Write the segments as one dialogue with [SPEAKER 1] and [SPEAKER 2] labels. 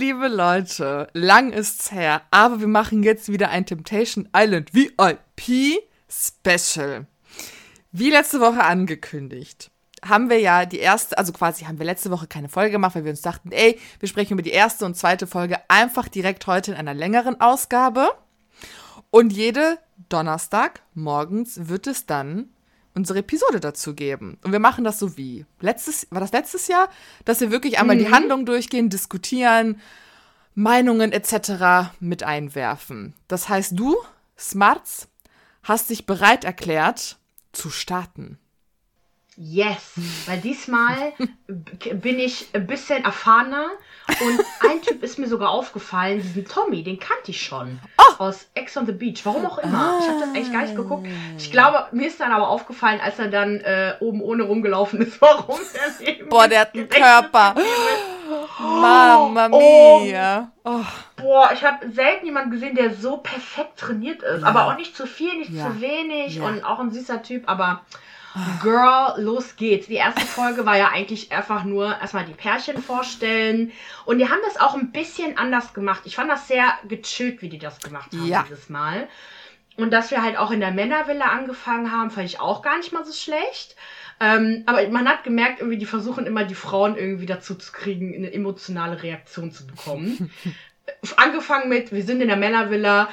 [SPEAKER 1] liebe Leute, lang ist's her, aber wir machen jetzt wieder ein Temptation Island VIP Special. Wie letzte Woche angekündigt, haben wir ja die erste, also quasi haben wir letzte Woche keine Folge gemacht, weil wir uns dachten, ey, wir sprechen über die erste und zweite Folge einfach direkt heute in einer längeren Ausgabe. Und jede Donnerstag morgens wird es dann unsere Episode dazu geben. Und wir machen das so wie letztes, war das letztes Jahr, dass wir wirklich einmal mhm. die Handlung durchgehen, diskutieren, Meinungen etc. mit einwerfen. Das heißt, du, Smarts, hast dich bereit erklärt zu starten.
[SPEAKER 2] Yes, weil diesmal bin ich ein bisschen erfahrener und ein Typ ist mir sogar aufgefallen, diesen Tommy, den kannte ich schon oh. aus Ex on the Beach, warum auch immer. Ich habe das eigentlich gar nicht geguckt. Ich glaube, mir ist dann aber aufgefallen, als er dann äh, oben ohne rumgelaufen ist, warum
[SPEAKER 1] er neben Boah, der hat einen Körper. Mama oh. mia.
[SPEAKER 2] Oh. Boah, ich habe selten jemanden gesehen, der so perfekt trainiert ist. Ja. Aber auch nicht zu viel, nicht ja. zu wenig ja. und auch ein süßer Typ, aber Girl, los geht's. Die erste Folge war ja eigentlich einfach nur erstmal die Pärchen vorstellen. Und die haben das auch ein bisschen anders gemacht. Ich fand das sehr gechillt, wie die das gemacht haben ja. dieses Mal. Und dass wir halt auch in der Männervilla angefangen haben, fand ich auch gar nicht mal so schlecht. Ähm, aber man hat gemerkt, irgendwie, die versuchen immer die Frauen irgendwie dazu zu kriegen, eine emotionale Reaktion zu bekommen. angefangen mit, wir sind in der Männervilla,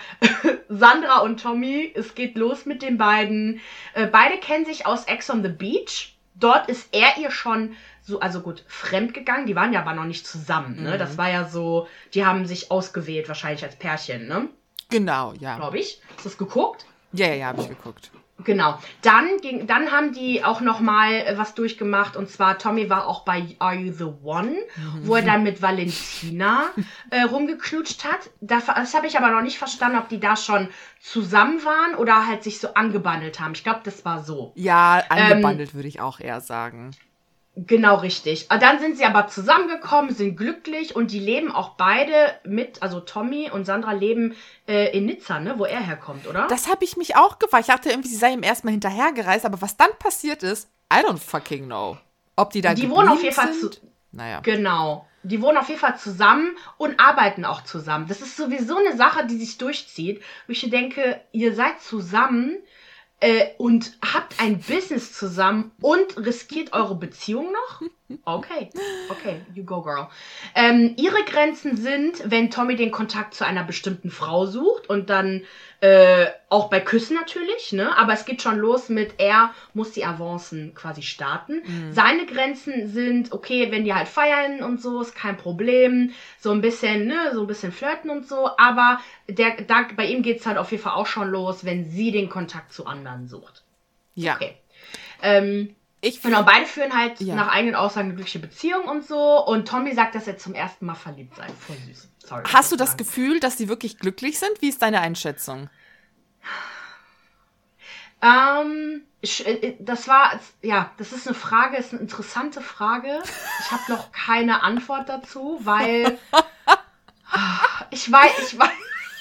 [SPEAKER 2] Sandra und Tommy, es geht los mit den beiden. Äh, beide kennen sich aus Ex on the Beach. Dort ist er ihr schon so, also gut, fremd gegangen. Die waren ja aber noch nicht zusammen, ne? Mhm. Das war ja so, die haben sich ausgewählt, wahrscheinlich als Pärchen, ne?
[SPEAKER 1] Genau, ja.
[SPEAKER 2] Glaube ich. Hast du das geguckt?
[SPEAKER 1] Ja, ja, ja, habe ich geguckt.
[SPEAKER 2] Genau. Dann ging, dann haben die auch noch mal äh, was durchgemacht und zwar Tommy war auch bei Are You the One, wo er dann mit Valentina äh, rumgeknutscht hat. Das, das habe ich aber noch nicht verstanden, ob die da schon zusammen waren oder halt sich so angebandelt haben. Ich glaube, das war so.
[SPEAKER 1] Ja, angebandelt ähm, würde ich auch eher sagen.
[SPEAKER 2] Genau richtig. Dann sind sie aber zusammengekommen, sind glücklich und die leben auch beide mit, also Tommy und Sandra leben äh, in Nizza, ne, wo er herkommt, oder?
[SPEAKER 1] Das habe ich mich auch gefragt. Ich dachte irgendwie, sie sei ihm erstmal hinterhergereist, aber was dann passiert ist, I don't fucking know. Ob die da
[SPEAKER 2] Die wohnen auf jeden Fall zu. Naja. Genau. Die wohnen auf jeden Fall zusammen und arbeiten auch zusammen. Das ist sowieso eine Sache, die sich durchzieht. Wo ich denke, ihr seid zusammen äh, und habt ein Business zusammen und riskiert eure Beziehung noch? Okay, okay, you go, girl. Ähm, ihre Grenzen sind, wenn Tommy den Kontakt zu einer bestimmten Frau sucht und dann äh, auch bei Küssen natürlich, ne? Aber es geht schon los mit, er muss die Avancen quasi starten. Mhm. Seine Grenzen sind, okay, wenn die halt feiern und so, ist kein Problem. So ein bisschen, ne, so ein bisschen flirten und so. Aber der, da, bei ihm geht's halt auf jeden Fall auch schon los, wenn sie den Kontakt zu anderen sucht.
[SPEAKER 1] Ja.
[SPEAKER 2] Okay. Ähm, ich genau, beide führen halt ja. nach eigenen Aussagen eine glückliche Beziehung und so. Und Tommy sagt, dass er zum ersten Mal verliebt sei. Voll süß.
[SPEAKER 1] Sorry, Hast du das sagen. Gefühl, dass sie wirklich glücklich sind? Wie ist deine Einschätzung?
[SPEAKER 2] Ähm, äh, das war, ja, das ist eine Frage, ist eine interessante Frage. Ich habe noch keine Antwort dazu, weil ich weiß, ich weiß,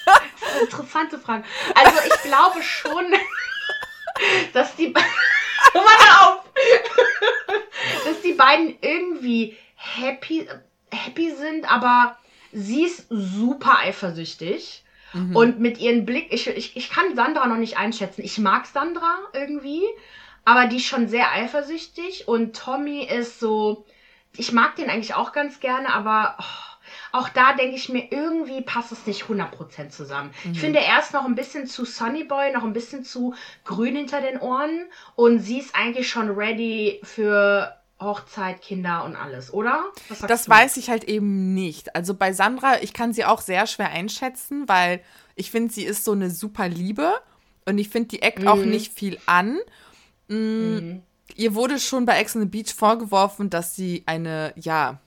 [SPEAKER 2] das ist eine interessante Frage. Also ich glaube schon, dass die auf! dass die beiden irgendwie happy, happy sind, aber sie ist super eifersüchtig. Mhm. Und mit ihren Blick, ich, ich, ich kann Sandra noch nicht einschätzen. Ich mag Sandra irgendwie, aber die ist schon sehr eifersüchtig. Und Tommy ist so, ich mag den eigentlich auch ganz gerne, aber oh, auch da denke ich mir, irgendwie passt es nicht 100% zusammen. Mhm. Ich finde, er ist noch ein bisschen zu Sunny Boy, noch ein bisschen zu grün hinter den Ohren und sie ist eigentlich schon ready für Hochzeit, Kinder und alles, oder?
[SPEAKER 1] Das du? weiß ich halt eben nicht. Also bei Sandra, ich kann sie auch sehr schwer einschätzen, weil ich finde, sie ist so eine super Liebe und ich finde, die eckt mhm. auch nicht viel an. Mhm. Mhm. Ihr wurde schon bei Ex on the Beach vorgeworfen, dass sie eine, ja,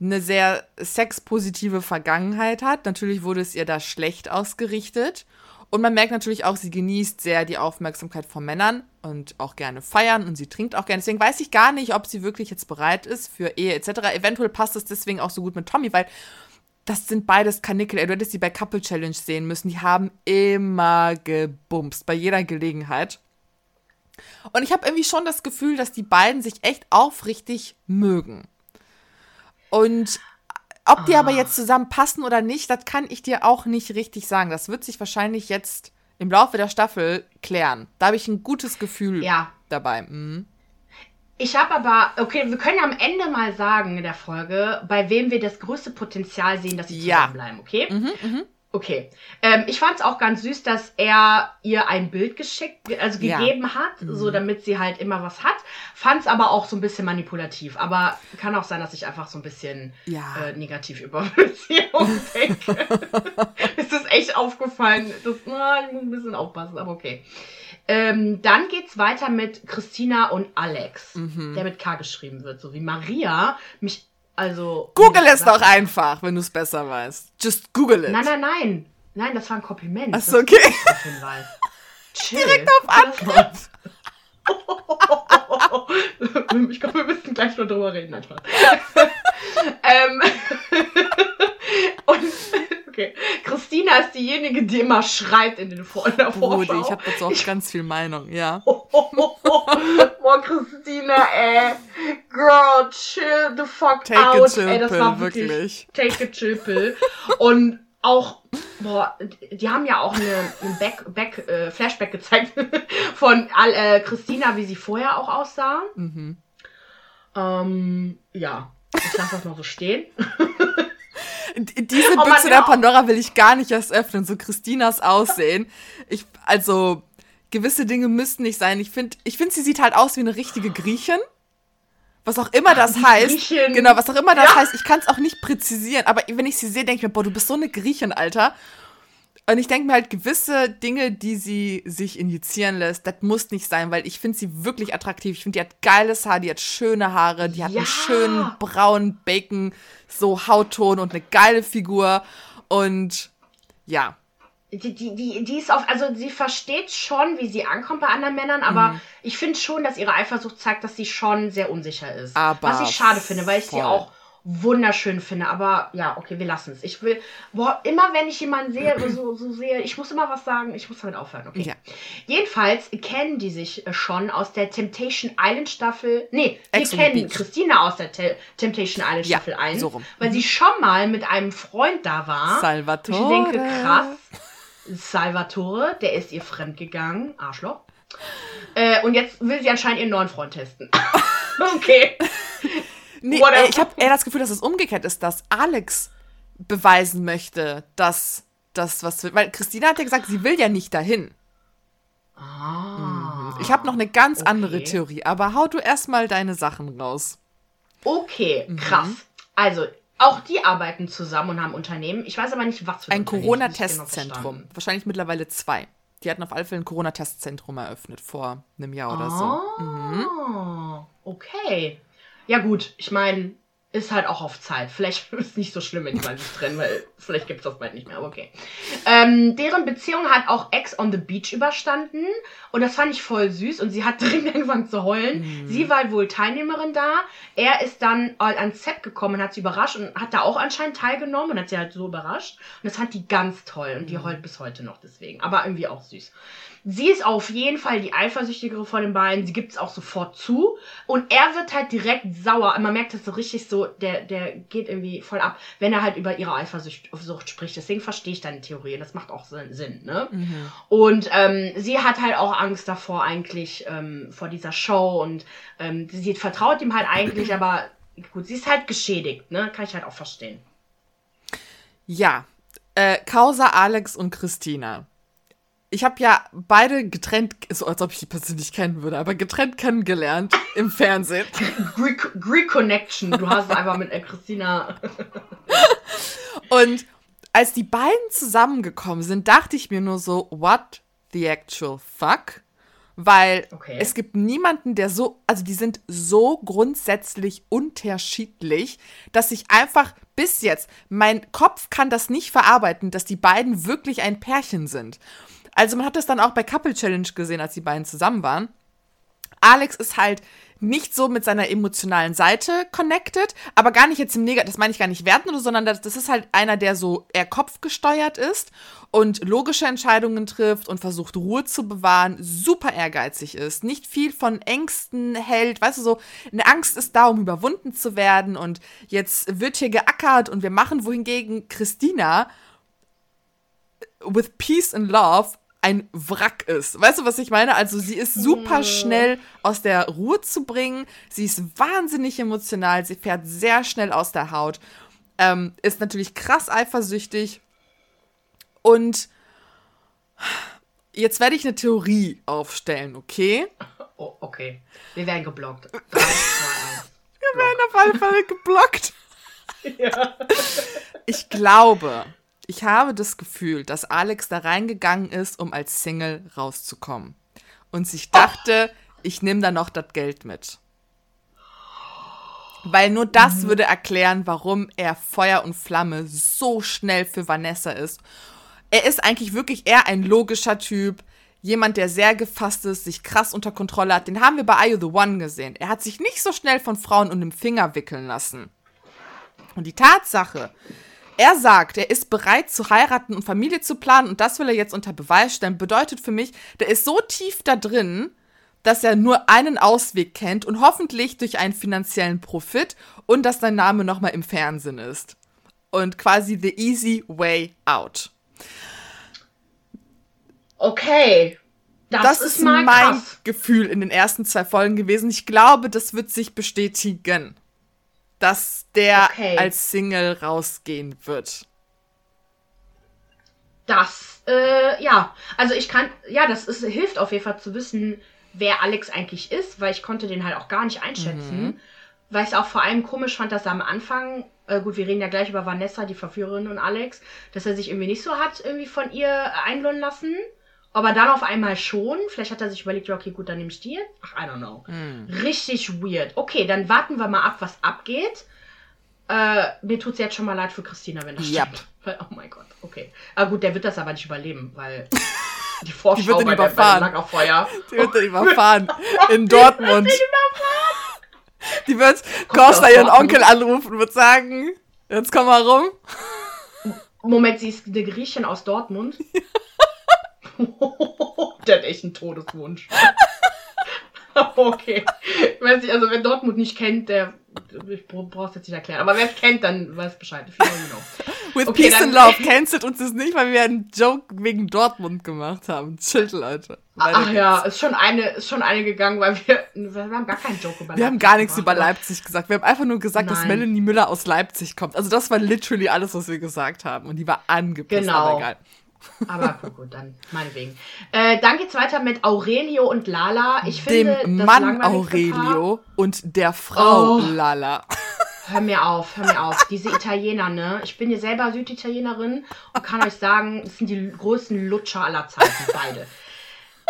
[SPEAKER 1] eine sehr sexpositive Vergangenheit hat. Natürlich wurde es ihr da schlecht ausgerichtet. Und man merkt natürlich auch, sie genießt sehr die Aufmerksamkeit von Männern und auch gerne feiern und sie trinkt auch gerne. Deswegen weiß ich gar nicht, ob sie wirklich jetzt bereit ist für Ehe etc. Eventuell passt es deswegen auch so gut mit Tommy, weil das sind beides Kanickel. Du hättest sie bei Couple Challenge sehen müssen. Die haben immer gebumst, bei jeder Gelegenheit. Und ich habe irgendwie schon das Gefühl, dass die beiden sich echt aufrichtig mögen. Und ob die aber jetzt zusammenpassen oder nicht, das kann ich dir auch nicht richtig sagen. Das wird sich wahrscheinlich jetzt im Laufe der Staffel klären. Da habe ich ein gutes Gefühl
[SPEAKER 2] Ja.
[SPEAKER 1] dabei. Mhm.
[SPEAKER 2] Ich habe aber, okay, wir können ja am Ende mal sagen in der Folge, bei wem wir das größte Potenzial sehen, dass sie
[SPEAKER 1] Ja.
[SPEAKER 2] zusammenbleiben, okay?
[SPEAKER 1] Mhm,
[SPEAKER 2] Okay. Ähm, ich fand es auch ganz süß, dass er ihr ein Bild geschickt, also
[SPEAKER 1] Ja.
[SPEAKER 2] gegeben hat, so damit sie halt immer was hat. Fand es aber auch so ein bisschen manipulativ. Aber kann auch sein, dass ich einfach so ein bisschen
[SPEAKER 1] Ja.
[SPEAKER 2] äh, negativ über Beziehungen denke. ist das echt aufgefallen? Das, na, ich muss ein bisschen aufpassen, aber okay. Ähm, dann geht's weiter mit Christina und Alex,
[SPEAKER 1] Mhm.
[SPEAKER 2] der mit K geschrieben wird, so wie Maria mich, also.
[SPEAKER 1] Google es doch einfach, wenn du es besser weißt. Just Google it.
[SPEAKER 2] Nein, nein, nein. Nein, das war ein Kompliment.
[SPEAKER 1] Ach so, okay.
[SPEAKER 2] Direkt auf
[SPEAKER 1] Angriff.
[SPEAKER 2] ich glaube, wir müssen gleich noch drüber reden. Ähm, und, okay. Christina ist diejenige, die immer schreit in, den Vor in der Vorschau.
[SPEAKER 1] ich habe dazu auch ganz viel Meinung, ja.
[SPEAKER 2] Boah, Christina, ey. Girl, chill the fuck
[SPEAKER 1] Take a
[SPEAKER 2] out.
[SPEAKER 1] chill
[SPEAKER 2] ey, das
[SPEAKER 1] pill,
[SPEAKER 2] war wirklich,
[SPEAKER 1] wirklich.
[SPEAKER 2] Take a chill pill. Und auch, boah, die haben ja auch eine, ein Back, Back, äh, Flashback gezeigt von äh, Christina, wie sie vorher auch aussah.
[SPEAKER 1] Mhm.
[SPEAKER 2] Ähm, ja. Ich lasse das mal so stehen.
[SPEAKER 1] Diese
[SPEAKER 2] Oh Mann,
[SPEAKER 1] Büchse der. Pandora will ich gar nicht erst öffnen, so Christinas Aussehen. Ich, also, gewisse Dinge müssten nicht sein. Ich finde, ich find, sie sieht halt aus wie eine richtige Griechin. Was auch immer das heißt.
[SPEAKER 2] Griechin.
[SPEAKER 1] Genau, was auch immer das
[SPEAKER 2] Ja.
[SPEAKER 1] heißt. Ich kann es auch nicht präzisieren. Aber wenn ich sie sehe, denke ich mir, boah, du bist so eine Griechin, Alter. Und ich denke mir halt, gewisse Dinge, die sie sich injizieren lässt, das muss nicht sein, weil ich finde sie wirklich attraktiv. Ich finde, die hat geiles Haar, die hat schöne Haare, die hat
[SPEAKER 2] Ja.
[SPEAKER 1] einen schönen braunen Bacon, so Hautton und eine geile Figur. Und ja,
[SPEAKER 2] Die, die, die, die ist auf, also sie versteht schon, wie sie ankommt bei anderen Männern, aber
[SPEAKER 1] Mhm.
[SPEAKER 2] ich finde schon, dass ihre Eifersucht zeigt, dass sie schon sehr unsicher ist.
[SPEAKER 1] Aber
[SPEAKER 2] Was ich schade finde, weil ich sie
[SPEAKER 1] voll.
[SPEAKER 2] auch wunderschön finde. Aber ja, okay, wir lassen es. Ich will, boah, immer wenn ich jemanden sehe, so, so sehe, ich muss immer was sagen, ich muss damit aufhören, okay?
[SPEAKER 1] Ja.
[SPEAKER 2] Jedenfalls kennen die sich äh, schon aus der Temptation Island Staffel. Nee, wir
[SPEAKER 1] Ex
[SPEAKER 2] kennen
[SPEAKER 1] Beach.
[SPEAKER 2] Christina aus der Te Temptation Island
[SPEAKER 1] Ja,
[SPEAKER 2] Staffel 1,
[SPEAKER 1] so
[SPEAKER 2] weil sie schon mal mit einem Freund da war.
[SPEAKER 1] Salvatore.
[SPEAKER 2] Und ich denke, krass. Salvatore, der ist ihr fremdgegangen. Arschloch. Äh, und jetzt will sie anscheinend ihren neuen Freund testen. okay.
[SPEAKER 1] Nee,
[SPEAKER 2] Whatever.
[SPEAKER 1] ich habe eher das Gefühl, dass es umgekehrt ist, dass Alex beweisen möchte, dass das was wird. Weil Christina hat ja gesagt, sie will ja nicht dahin.
[SPEAKER 2] Ah.
[SPEAKER 1] Ich habe noch eine ganz andere
[SPEAKER 2] okay.
[SPEAKER 1] Theorie, aber hau du erstmal deine Sachen raus.
[SPEAKER 2] Okay,
[SPEAKER 1] Mhm.
[SPEAKER 2] krass. Also, auch die arbeiten zusammen und haben Unternehmen. Ich weiß aber nicht, was für
[SPEAKER 1] Ein
[SPEAKER 2] Unternehmen.
[SPEAKER 1] Corona-Testzentrum.
[SPEAKER 2] Genau
[SPEAKER 1] Wahrscheinlich mittlerweile zwei. Die hatten auf alle Fälle ein Corona-Testzentrum eröffnet vor einem Jahr oder so. Mhm.
[SPEAKER 2] Ah, okay. Ja gut, ich meine, ist halt auch auf Zeit. Vielleicht ist es nicht so schlimm, wenn die mal sich trennen, weil vielleicht gibt es das bald nicht mehr, aber okay. Ähm, deren Beziehung hat auch Ex on the Beach überstanden und das fand ich voll süß und sie hat dringend angefangen zu heulen. Sie war wohl Teilnehmerin da. Er ist dann ans Set gekommen und hat sie überrascht und hat da auch anscheinend teilgenommen und hat sie halt so überrascht. Und das fand die ganz toll und die heult bis heute noch deswegen, aber irgendwie auch süß. Sie ist auf jeden Fall die eifersüchtigere von den beiden. Sie gibt es auch sofort zu. Und er wird halt direkt sauer. Man merkt das so richtig so, der, der geht irgendwie voll ab, wenn er halt über ihre Eifersucht Sucht spricht. Deswegen verstehe ich deine Theorie. Das macht auch Sinn, ne? Und ähm, sie hat halt auch Angst davor eigentlich, ähm, vor dieser Show. Und ähm, sie vertraut ihm halt eigentlich, aber gut, sie ist halt geschädigt, ne? Kann ich halt auch verstehen.
[SPEAKER 1] Ja, äh, Causa Alex und Christina. Ich habe ja beide getrennt, so als ob ich die persönlich kennen würde, aber getrennt kennengelernt im Fernsehen.
[SPEAKER 2] Greek, Greek Connection. Du hast einfach mit Christina.
[SPEAKER 1] Und als die beiden zusammengekommen sind, dachte ich mir nur so, what the actual fuck? Weil
[SPEAKER 2] Okay.
[SPEAKER 1] es gibt niemanden, der so, also die sind so grundsätzlich unterschiedlich, dass ich einfach bis jetzt, mein Kopf kann das nicht verarbeiten, dass die beiden wirklich ein Pärchen sind. Also man hat das dann auch bei Couple Challenge gesehen, als die beiden zusammen waren. Alex ist halt nicht so mit seiner emotionalen Seite connected, aber gar nicht jetzt im Negativ, das meine ich gar nicht werten oder, sondern das, das ist halt einer, der so eher kopfgesteuert ist und logische Entscheidungen trifft und versucht Ruhe zu bewahren, super ehrgeizig ist, nicht viel von Ängsten hält, weißt du so, eine Angst ist da, um überwunden zu werden und jetzt wird hier geackert und wir machen, wohingegen Christina with peace and love ein Wrack ist. Weißt du, was ich meine? Also sie ist super schnell aus der Ruhe zu bringen. Sie ist wahnsinnig emotional. Sie fährt sehr schnell aus der Haut. Ähm, ist natürlich krass eifersüchtig. Und jetzt werde ich eine Theorie aufstellen, okay?
[SPEAKER 2] Oh, okay. Wir werden geblockt. 3, 2, 1.
[SPEAKER 1] Wir werden auf alle Fälle geblockt. ja. Ich glaube, ich habe das Gefühl, dass Alex da reingegangen ist, um als Single rauszukommen. Und sich dachte, oh. ich nehme da noch das Geld mit. Weil nur das mhm. würde erklären, warum er Feuer und Flamme so schnell für Vanessa ist. Er ist eigentlich wirklich eher ein logischer Typ. Jemand, der sehr gefasst ist, sich krass unter Kontrolle hat. Den haben wir bei You the One gesehen. Er hat sich nicht so schnell von Frauen um den Finger wickeln lassen. Und die Tatsache, er sagt, er ist bereit zu heiraten und Familie zu planen und das will er jetzt unter Beweis stellen, bedeutet für mich, der ist so tief da drin, dass er nur einen Ausweg kennt und hoffentlich durch einen finanziellen Profit und dass sein Name nochmal im Fernsehen ist. Und quasi the easy way out.
[SPEAKER 2] Okay.
[SPEAKER 1] Das, das ist, ist mein. Gefühl in den ersten zwei Folgen gewesen. Ich glaube, das wird sich bestätigen dass der okay. als Single rausgehen wird.
[SPEAKER 2] Das, äh, ja. Also ich kann, ja, das ist, hilft auf jeden Fall zu wissen, wer Alex eigentlich ist, weil ich konnte den halt auch gar nicht einschätzen. Mhm. Weil ich es auch vor allem komisch fand, dass er am Anfang, äh, gut, wir reden ja gleich über Vanessa, die Verführerin und Alex, dass er sich irgendwie nicht so hat irgendwie von ihr einlullen lassen. Aber dann auf einmal schon. Vielleicht hat er sich überlegt, okay, gut, dann nehme ich die. Ach, I don't know. Mm. Richtig weird. Okay, dann warten wir mal ab, was abgeht. Äh, mir tut es jetzt schon mal leid für Christina, wenn das yep. stimmt. Oh mein Gott, okay. Aber gut, der wird das aber nicht überleben, weil die Vorschau die wird
[SPEAKER 1] ihn überfahren. bei Lagerfeuer. Die wird ihn überfahren. In Dortmund. Die wird Costa ihren Onkel anrufen und wird sagen, jetzt komm mal rum.
[SPEAKER 2] Moment, sie ist eine Griechin aus Dortmund. der hat echt einen Todeswunsch. okay. Ich weiß nicht, also wer Dortmund nicht kennt, der. Ich brauch's jetzt nicht erklären. Aber wer es kennt, dann weiß Bescheid.
[SPEAKER 1] With okay, Peace and Love cancelt uns das nicht, weil wir einen Joke wegen Dortmund gemacht haben. Chill, Leute.
[SPEAKER 2] Weiter Ach geht's. ja, ist schon eine, ist schon eine gegangen, weil wir, wir haben gar keinen Joke
[SPEAKER 1] über Leipzig Wir haben gar nichts gemacht, über Leipzig gesagt. Wir haben einfach nur gesagt, Nein. dass Melanie Müller aus Leipzig kommt. Also das war literally alles, was wir gesagt haben. Und die war angepisst, genau. aber egal.
[SPEAKER 2] Aber gut, dann meinetwegen. Äh, dann geht's weiter mit Aurelio und Lala. Ich finde,
[SPEAKER 1] Dem Mann Aurelio Paar, und der Frau oh, Lala.
[SPEAKER 2] Hör mir auf, hör mir auf. Diese Italiener, ne? Ich bin ja selber Süditalienerin und kann euch sagen, es sind die größten Lutscher aller Zeiten, beide.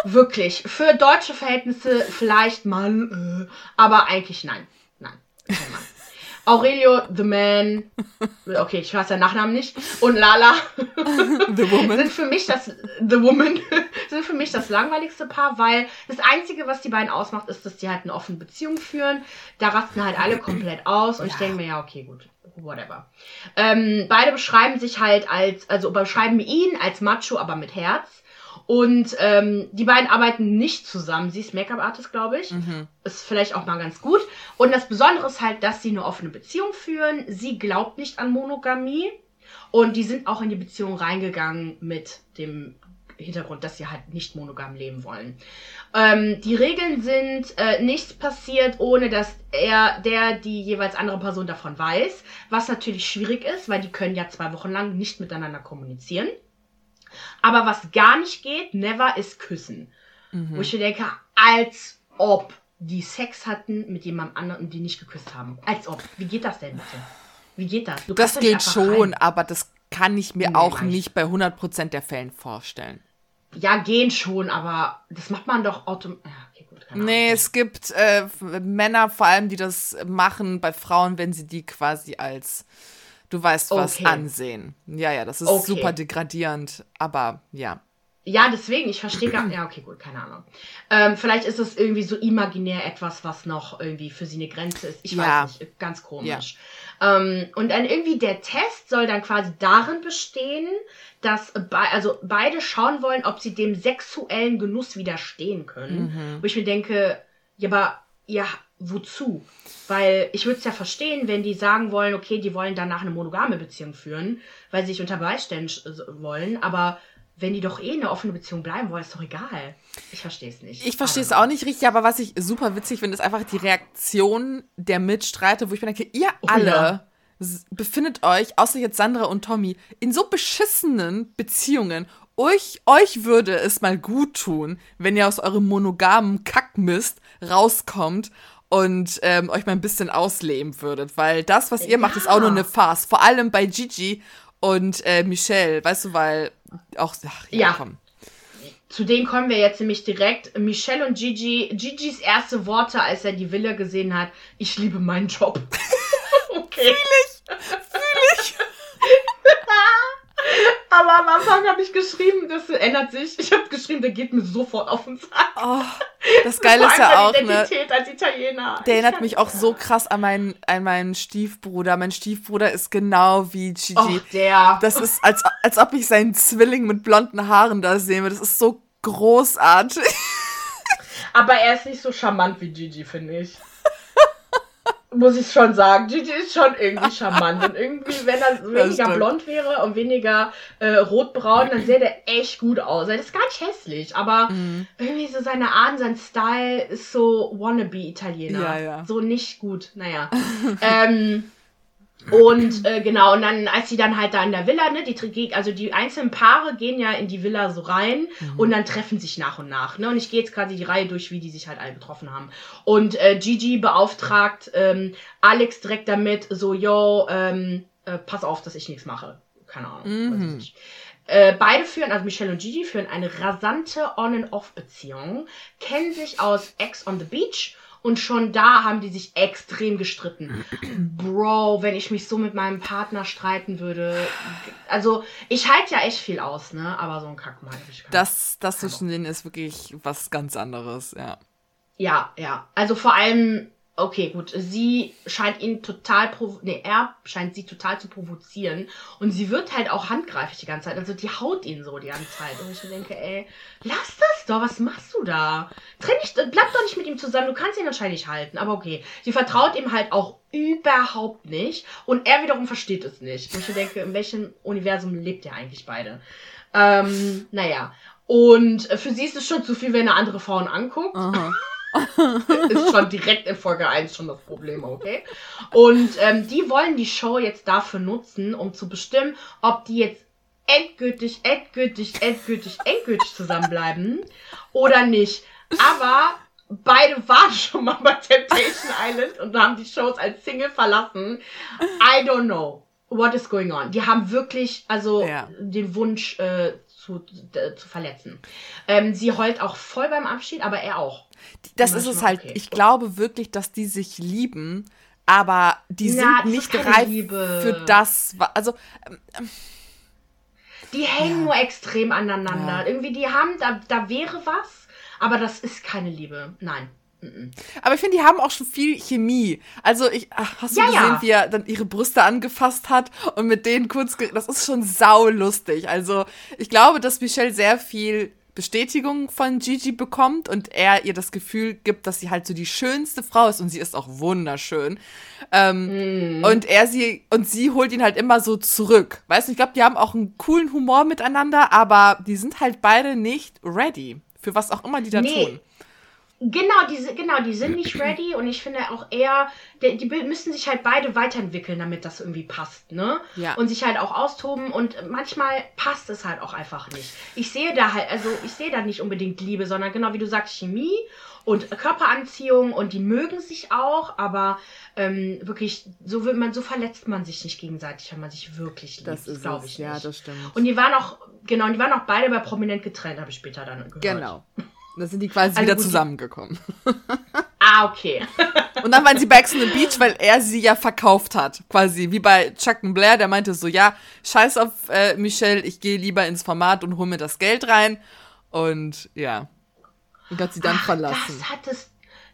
[SPEAKER 2] Wirklich. Für deutsche Verhältnisse vielleicht mal, äh, aber eigentlich nein. Nein. Kein Mann. Aurelio, The Man, okay, ich weiß seinen Nachnamen nicht, und Lala The Woman. sind für mich das The Woman sind für mich das langweiligste Paar, weil das einzige, was die beiden ausmacht, ist, dass die halt eine offene Beziehung führen. Da rasten halt alle komplett aus und ja. ich denke mir ja, okay, gut, whatever. Ähm, beide beschreiben sich halt als, also beschreiben ihn als Macho, aber mit Herz. Und ähm, die beiden arbeiten nicht zusammen. Sie ist Make-up-Artist, glaube ich. Mhm. Ist vielleicht auch mal ganz gut. Und das Besondere ist halt, dass sie eine offene Beziehung führen. Sie glaubt nicht an Monogamie. Und die sind auch in die Beziehung reingegangen mit dem Hintergrund, dass sie halt nicht monogam leben wollen. Ähm, die Regeln sind, äh, nichts passiert, ohne dass er, der, die jeweils andere Person davon weiß. Was natürlich schwierig ist, weil die können ja zwei Wochen lang nicht miteinander kommunizieren. Aber was gar nicht geht, never ist küssen. Mhm. Wo ich mir denke, als ob die Sex hatten mit jemandem anderen, die nicht geküsst haben. Als ob. Wie geht das denn bitte? Wie geht das?
[SPEAKER 1] Du das geht schon, rein. aber das kann ich mir nee, auch nicht bei 100% der Fällen vorstellen.
[SPEAKER 2] Ja, gehen schon, aber das macht man doch automatisch.
[SPEAKER 1] okay, nee, es gibt äh, Männer vor allem, die das machen bei Frauen, wenn sie die quasi als du weißt was, okay. ansehen. Ja, ja, das ist okay. super degradierend, aber ja.
[SPEAKER 2] ja, deswegen, ich verstehe gar nicht. Ja, okay, gut, keine Ahnung. Ähm, vielleicht ist es irgendwie so imaginär etwas, was noch irgendwie für sie eine Grenze ist. Ich ja. weiß nicht, ganz komisch. Ja. Ähm, und dann irgendwie der Test soll dann quasi darin bestehen, dass be also beide schauen wollen, ob sie dem sexuellen Genuss widerstehen können. Mhm. Wo ich mir denke, ja, aber ja, wozu? Weil ich würde es ja verstehen, wenn die sagen wollen, okay, die wollen danach eine monogame Beziehung führen, weil sie sich unter Beweis stellen wollen, aber wenn die doch eh in einer offenen Beziehung bleiben wollen, ist doch egal. Ich verstehe es nicht.
[SPEAKER 1] Ich verstehe es auch nicht richtig, aber was ich super witzig finde, ist einfach die Reaktion der Mitstreiter, wo ich mir denke, ihr oh, alle ja. befindet euch, außer jetzt Sandra und Tommy, in so beschissenen Beziehungen. Euch, euch würde es mal gut tun, wenn ihr aus eurem monogamen Kackmist rauskommt und ähm, euch mal ein bisschen ausleben würdet, weil das, was ihr ja. macht, ist auch nur eine Farce. Vor allem bei Gigi und äh, Michelle, weißt du, weil auch, ach,
[SPEAKER 2] ja, ja. Komm. Zu denen kommen wir jetzt nämlich direkt. Michelle und Gigi, Gigis erste Worte, als er die Villa gesehen hat, ich liebe meinen Job.
[SPEAKER 1] okay. Fühl ich. Fühl ich.
[SPEAKER 2] Aber am Anfang habe ich geschrieben, das ändert sich. Ich habe geschrieben, der geht mir sofort auf den Sack. Oh,
[SPEAKER 1] das Geile ist ja auch,
[SPEAKER 2] ne? Identität ne? als Italiener.
[SPEAKER 1] Der erinnert mich auch so krass an meinen, an meinen Stiefbruder. Mein Stiefbruder ist genau wie Gigi. Oh,
[SPEAKER 2] der.
[SPEAKER 1] Das ist, als, als ob ich seinen Zwilling mit blonden Haaren da sehe. Das ist so großartig.
[SPEAKER 2] Aber er ist nicht so charmant wie Gigi, finde ich muss ich schon sagen. Gigi ist schon irgendwie charmant. Und irgendwie, wenn er weniger blond wäre und weniger äh, rotbraun, dann sähe der echt gut aus. Er ist gar nicht hässlich, aber mhm. irgendwie so seine Art, sein Style ist so wannabe-Italiener. Ja, ja. So nicht gut. Naja. ähm, und äh, genau, und dann, als sie dann halt da in der Villa, ne, die, also die einzelnen Paare gehen ja in die Villa so rein mhm. und dann treffen sich nach und nach. Ne? Und ich gehe jetzt quasi die Reihe durch, wie die sich halt alle getroffen haben. Und äh, Gigi beauftragt ähm, Alex direkt damit, so, yo, ähm, äh, pass auf, dass ich nichts mache. Keine Ahnung. Mhm. Äh, beide führen, also Michelle und Gigi, führen eine rasante On-and-Off-Beziehung, kennen sich aus Ex on the Beach und schon da haben die sich extrem gestritten. Bro, wenn ich mich so mit meinem Partner streiten würde. Also, ich halte ja echt viel aus, ne? Aber so ein Kack mag ich
[SPEAKER 1] Das, das zwischen denen ist wirklich was ganz anderes, ja.
[SPEAKER 2] Ja, ja. Also vor allem Okay, gut. Sie scheint ihn total, nee, er scheint sie total zu provozieren. Und sie wird halt auch handgreiflich die ganze Zeit. Also die haut ihn so die ganze Zeit. Und ich denke, ey, lass das doch, was machst du da? Trenn dich, bleib doch nicht mit ihm zusammen, du kannst ihn wahrscheinlich halten. Aber okay. Sie vertraut ihm halt auch überhaupt nicht. Und er wiederum versteht es nicht. Und ich denke, in welchem Universum lebt ihr eigentlich beide? Ähm, naja. Und für sie ist es schon zu viel, wenn er andere Frauen anguckt. Aha. ist schon direkt in Folge 1 schon das Problem, okay? Und ähm, die wollen die Show jetzt dafür nutzen, um zu bestimmen, ob die jetzt endgültig, endgültig, endgültig, endgültig zusammenbleiben oder nicht. Aber beide waren schon mal bei Temptation Island und haben die Shows als Single verlassen. I don't know what is going on. Die haben wirklich also ja. den Wunsch äh, zu, zu verletzen. Ähm, sie heult auch voll beim Abschied, aber er auch.
[SPEAKER 1] Das ist es halt. Okay. Ich glaube wirklich, dass die sich lieben, aber die Na, sind nicht Liebe. für das. Also. Ähm,
[SPEAKER 2] die hängen ja. nur extrem aneinander. Ja. Irgendwie, die haben, da, da wäre was, aber das ist keine Liebe. Nein.
[SPEAKER 1] Aber ich finde, die haben auch schon viel Chemie. Also, ich, ach, hast du ja, gesehen, ja. wie er dann ihre Brüste angefasst hat und mit denen kurz. Das ist schon saulustig. Also, ich glaube, dass Michelle sehr viel Bestätigung von Gigi bekommt und er ihr das Gefühl gibt, dass sie halt so die schönste Frau ist und sie ist auch wunderschön. Ähm, mm. Und er sie und sie holt ihn halt immer so zurück. Weißt du, ich glaube, die haben auch einen coolen Humor miteinander, aber die sind halt beide nicht ready für was auch immer die da nee. tun.
[SPEAKER 2] Genau, die, genau, die sind nicht ready und ich finde auch eher, die, die müssen sich halt beide weiterentwickeln, damit das irgendwie passt, ne? Ja. Und sich halt auch austoben und manchmal passt es halt auch einfach nicht. Ich sehe da halt, also ich sehe da nicht unbedingt Liebe, sondern genau wie du sagst, Chemie und Körperanziehung und die mögen sich auch, aber ähm, wirklich, so wird man, so verletzt man sich nicht gegenseitig, wenn man sich wirklich liebt,
[SPEAKER 1] das glaube ich. Ja, das stimmt.
[SPEAKER 2] Und die waren auch, genau, die waren auch beide bei prominent getrennt, habe ich später dann gehört.
[SPEAKER 1] Genau. Da sind die quasi also wieder zusammengekommen.
[SPEAKER 2] Ah, okay.
[SPEAKER 1] Und dann waren sie bei Ex on the Beach, weil er sie ja verkauft hat. Quasi wie bei Chuck and Blair, der meinte so, ja, scheiß auf äh, Michelle, ich gehe lieber ins Format und hol mir das Geld rein. Und ja. Und hat sie dann Ach, verlassen.
[SPEAKER 2] Das hattest,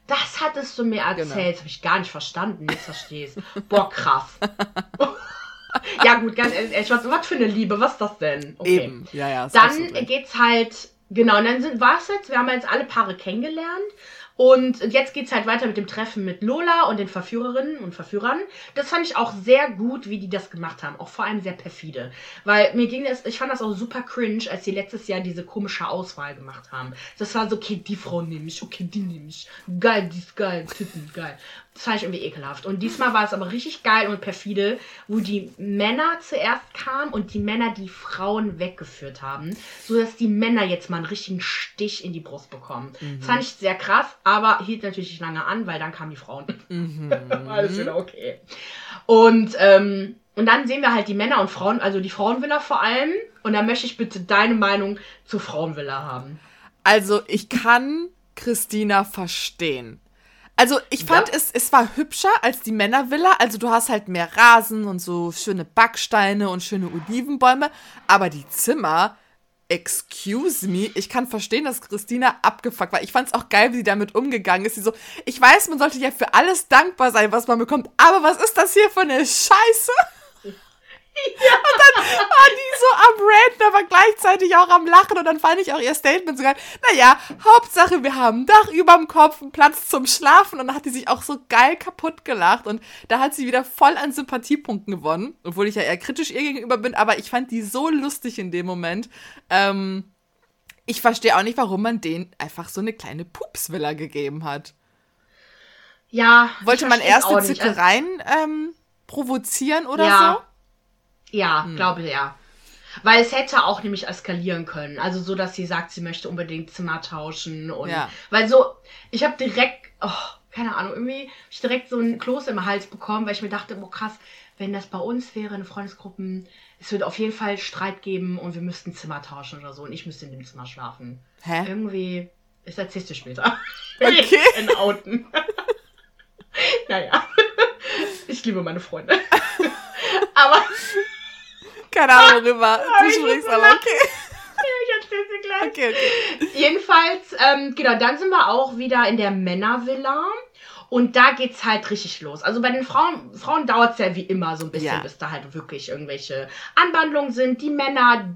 [SPEAKER 2] das hattest du mir erzählt. Genau. Das habe ich gar nicht verstanden. Jetzt verstehst. Boah, krass. ja, gut, ganz ehrlich, was, was für eine Liebe, was ist das denn?
[SPEAKER 1] Okay. Eben, ja, ja.
[SPEAKER 2] Dann geht's halt, genau, und dann war es jetzt, wir haben jetzt alle Paare kennengelernt und jetzt geht es halt weiter mit dem Treffen mit Lola und den Verführerinnen und Verführern. Das fand ich auch sehr gut, wie die das gemacht haben. Auch vor allem sehr perfide. Weil mir ging das, ich fand das auch super cringe, als sie letztes Jahr diese komische Auswahl gemacht haben. Das war so, okay, die Frau nehme ich, okay, die nehme ich. Geil, die ist geil, Titten, geil. Das fand ich irgendwie ekelhaft. Und diesmal war es aber richtig geil und perfide, wo die Männer zuerst kamen und die Männer die Frauen weggeführt haben, sodass die Männer jetzt mal einen richtigen Stich in die Brust bekommen. Mhm. Das fand ich sehr krass, aber hielt natürlich nicht lange an, weil dann kamen die Frauen. Mhm. Alles wieder okay. Und, ähm, und dann sehen wir halt die Männer und Frauen, also die Frauenvilla vor allem. Und da möchte ich bitte deine Meinung zur Frauenvilla haben.
[SPEAKER 1] Also ich kann Christina verstehen. Also ich fand ja. es, es war hübscher als die Männervilla. Also du hast halt mehr Rasen und so schöne Backsteine und schöne Olivenbäume. Aber die Zimmer, excuse me, ich kann verstehen, dass Christina abgefuckt war. Ich fand es auch geil, wie sie damit umgegangen ist. Sie so, ich weiß, man sollte ja für alles dankbar sein, was man bekommt. Aber was ist das hier für eine Scheiße? Ja. Und dann war die so am Ranten, aber gleichzeitig auch am Lachen. Und dann fand ich auch ihr Statement so geil. Naja, Hauptsache, wir haben ein Dach überm Kopf, einen Platz zum Schlafen. Und dann hat die sich auch so geil kaputt gelacht. Und da hat sie wieder voll an Sympathiepunkten gewonnen. Obwohl ich ja eher kritisch ihr gegenüber bin. Aber ich fand die so lustig in dem Moment. Ähm, ich verstehe auch nicht, warum man denen einfach so eine kleine Pupsvilla gegeben hat.
[SPEAKER 2] Ja.
[SPEAKER 1] Wollte man erste Zickereien ähm, provozieren oder
[SPEAKER 2] ja.
[SPEAKER 1] so?
[SPEAKER 2] Ja, hm. glaube ja. Weil es hätte auch nämlich eskalieren können. Also so, dass sie sagt, sie möchte unbedingt Zimmer tauschen und ja. weil so, ich habe direkt, oh, keine Ahnung, irgendwie ich direkt so ein Kloß im Hals bekommen, weil ich mir dachte, oh krass, wenn das bei uns wäre, in Freundesgruppen, es würde auf jeden Fall Streit geben und wir müssten Zimmer tauschen oder so und ich müsste in dem Zimmer schlafen. Hä? Irgendwie, ist erzählst du später. Okay. in Outen. naja. Ich liebe meine Freunde. Aber
[SPEAKER 1] keine Ahnung, worüber du sprichst, aber okay.
[SPEAKER 2] Ich erzähl's dir gleich. Okay, okay. Jedenfalls, ähm, genau, dann sind wir auch wieder in der Männervilla. Und da geht's halt richtig los. Also bei den Frauen, Frauen dauert's ja wie immer so ein bisschen, ja. bis da halt wirklich irgendwelche Anwandlungen sind. Die Männer,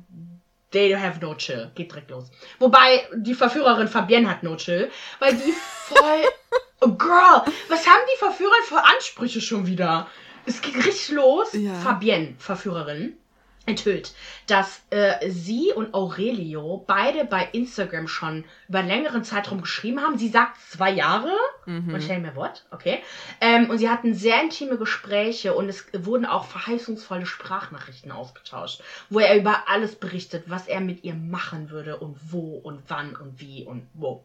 [SPEAKER 2] they have no chill. Geht direkt los. Wobei die Verführerin Fabienne hat no chill, weil die voll. oh girl, was haben die Verführer für Ansprüche schon wieder? Es geht richtig los. Ja. Fabienne, Verführerin enthüllt, dass äh, sie und Aurelio beide bei Instagram schon über einen längeren Zeitraum geschrieben haben. Sie sagt zwei Jahre. Mhm. Und ich denke mir, what? Okay. Ähm, und sie hatten sehr intime Gespräche und es wurden auch verheißungsvolle Sprachnachrichten ausgetauscht, wo er über alles berichtet, was er mit ihr machen würde und wo und wann und wie und wo.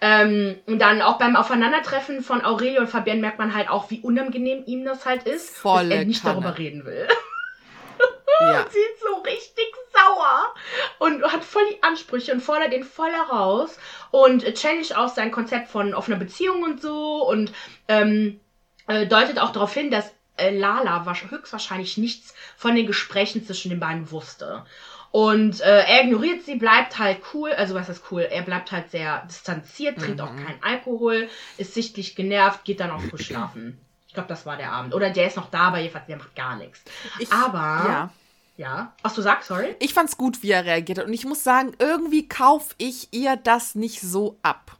[SPEAKER 2] Ähm, und dann auch beim Aufeinandertreffen von Aurelio und Fabienne merkt man halt auch, wie unangenehm ihm das halt ist, Volle dass er nicht Kanne. darüber reden will. Ja. Sie ist so richtig sauer und hat voll die Ansprüche und fordert ihn voll heraus und challenge auch sein Konzept von offener Beziehung und so und ähm, äh, deutet auch darauf hin, dass äh, Lala höchstwahrscheinlich nichts von den Gesprächen zwischen den beiden wusste. Und äh, er ignoriert sie, bleibt halt cool, also was ist cool? Er bleibt halt sehr distanziert, trinkt mhm. auch keinen Alkohol, ist sichtlich genervt, geht dann auch früh schlafen. Ich glaube, das war der Abend. Oder der ist noch da, aber jedenfalls, der macht gar nichts. Ich, aber ja. Ja. Ach, du sagst, sorry?
[SPEAKER 1] Ich fand's gut, wie er reagiert hat. Und ich muss sagen, irgendwie kaufe ich ihr das nicht so ab.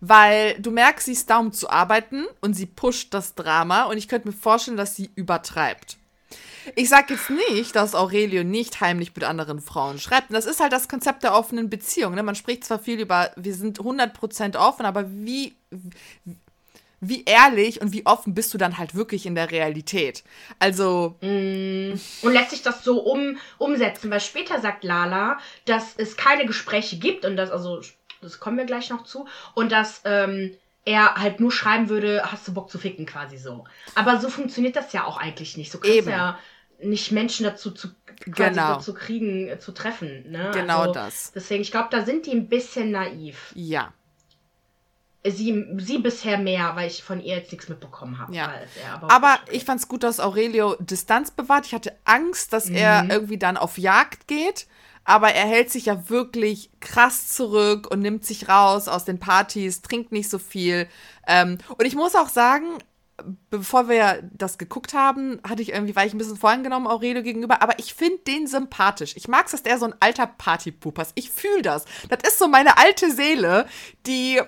[SPEAKER 1] Weil du merkst, sie ist da, um zu arbeiten und sie pusht das Drama. Und ich könnte mir vorstellen, dass sie übertreibt. Ich sag jetzt nicht, dass Aurelio nicht heimlich mit anderen Frauen schreibt. Und das ist halt das Konzept der offenen Beziehung. Ne? Man spricht zwar viel über, wir sind 100% offen, aber wie, wie ehrlich und wie offen bist du dann halt wirklich in der Realität? Also.
[SPEAKER 2] Mm. Und lässt sich das so um, umsetzen? Weil später sagt Lala, dass es keine Gespräche gibt und das, also, das kommen wir gleich noch zu, und dass, ähm, er halt nur schreiben würde, hast du Bock zu ficken, quasi so. Aber so funktioniert das ja auch eigentlich nicht. So kannst Eben. ja nicht Menschen dazu zu, genau. zu kriegen, äh, zu treffen. Ne?
[SPEAKER 1] Genau also, das.
[SPEAKER 2] Deswegen, ich glaube, da sind die ein bisschen naiv.
[SPEAKER 1] Ja
[SPEAKER 2] sie, sie bisher mehr, weil ich von ihr jetzt nichts mitbekommen habe.
[SPEAKER 1] Ja. aber, aber ich fand es gut, dass Aurelio Distanz bewahrt. Ich hatte Angst, dass mhm. er irgendwie dann auf Jagd geht. Aber er hält sich ja wirklich krass zurück und nimmt sich raus aus den Partys, trinkt nicht so viel. Ähm, und ich muss auch sagen, bevor wir das geguckt haben, hatte ich irgendwie, war ich ein bisschen voreingenommen Aurelio gegenüber, aber ich finde den sympathisch. Ich mag es, dass der so ein alter Partypooper ist. Ich fühle das. Das ist so meine alte Seele, die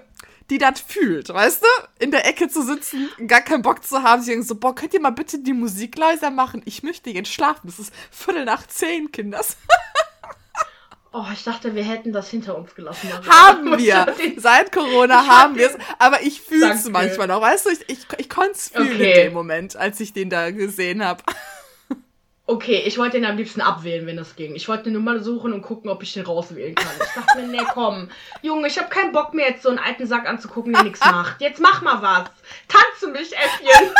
[SPEAKER 1] die das fühlt, weißt du? In der Ecke zu sitzen, gar keinen Bock zu haben, sie so, boah, könnt ihr mal bitte die Musik leiser machen? Ich möchte jetzt schlafen. Es ist Viertel nach zehn, Kinders.
[SPEAKER 2] Oh, ich dachte, wir hätten das hinter uns gelassen.
[SPEAKER 1] Also haben wir. Seit Corona haben wir es. Aber ich fühle es manchmal noch. Weißt du, ich, ich, ich konnte es fühlen okay. in dem Moment, als ich den da gesehen habe.
[SPEAKER 2] Okay, ich wollte den am liebsten abwählen, wenn das ging. Ich wollte eine Nummer suchen und gucken, ob ich den rauswählen kann. Ich dachte mir, nee, komm. Junge, ich habe keinen Bock mehr, jetzt so einen alten Sack anzugucken, der nichts macht. Jetzt mach mal was. Tanze mich, Äffchen.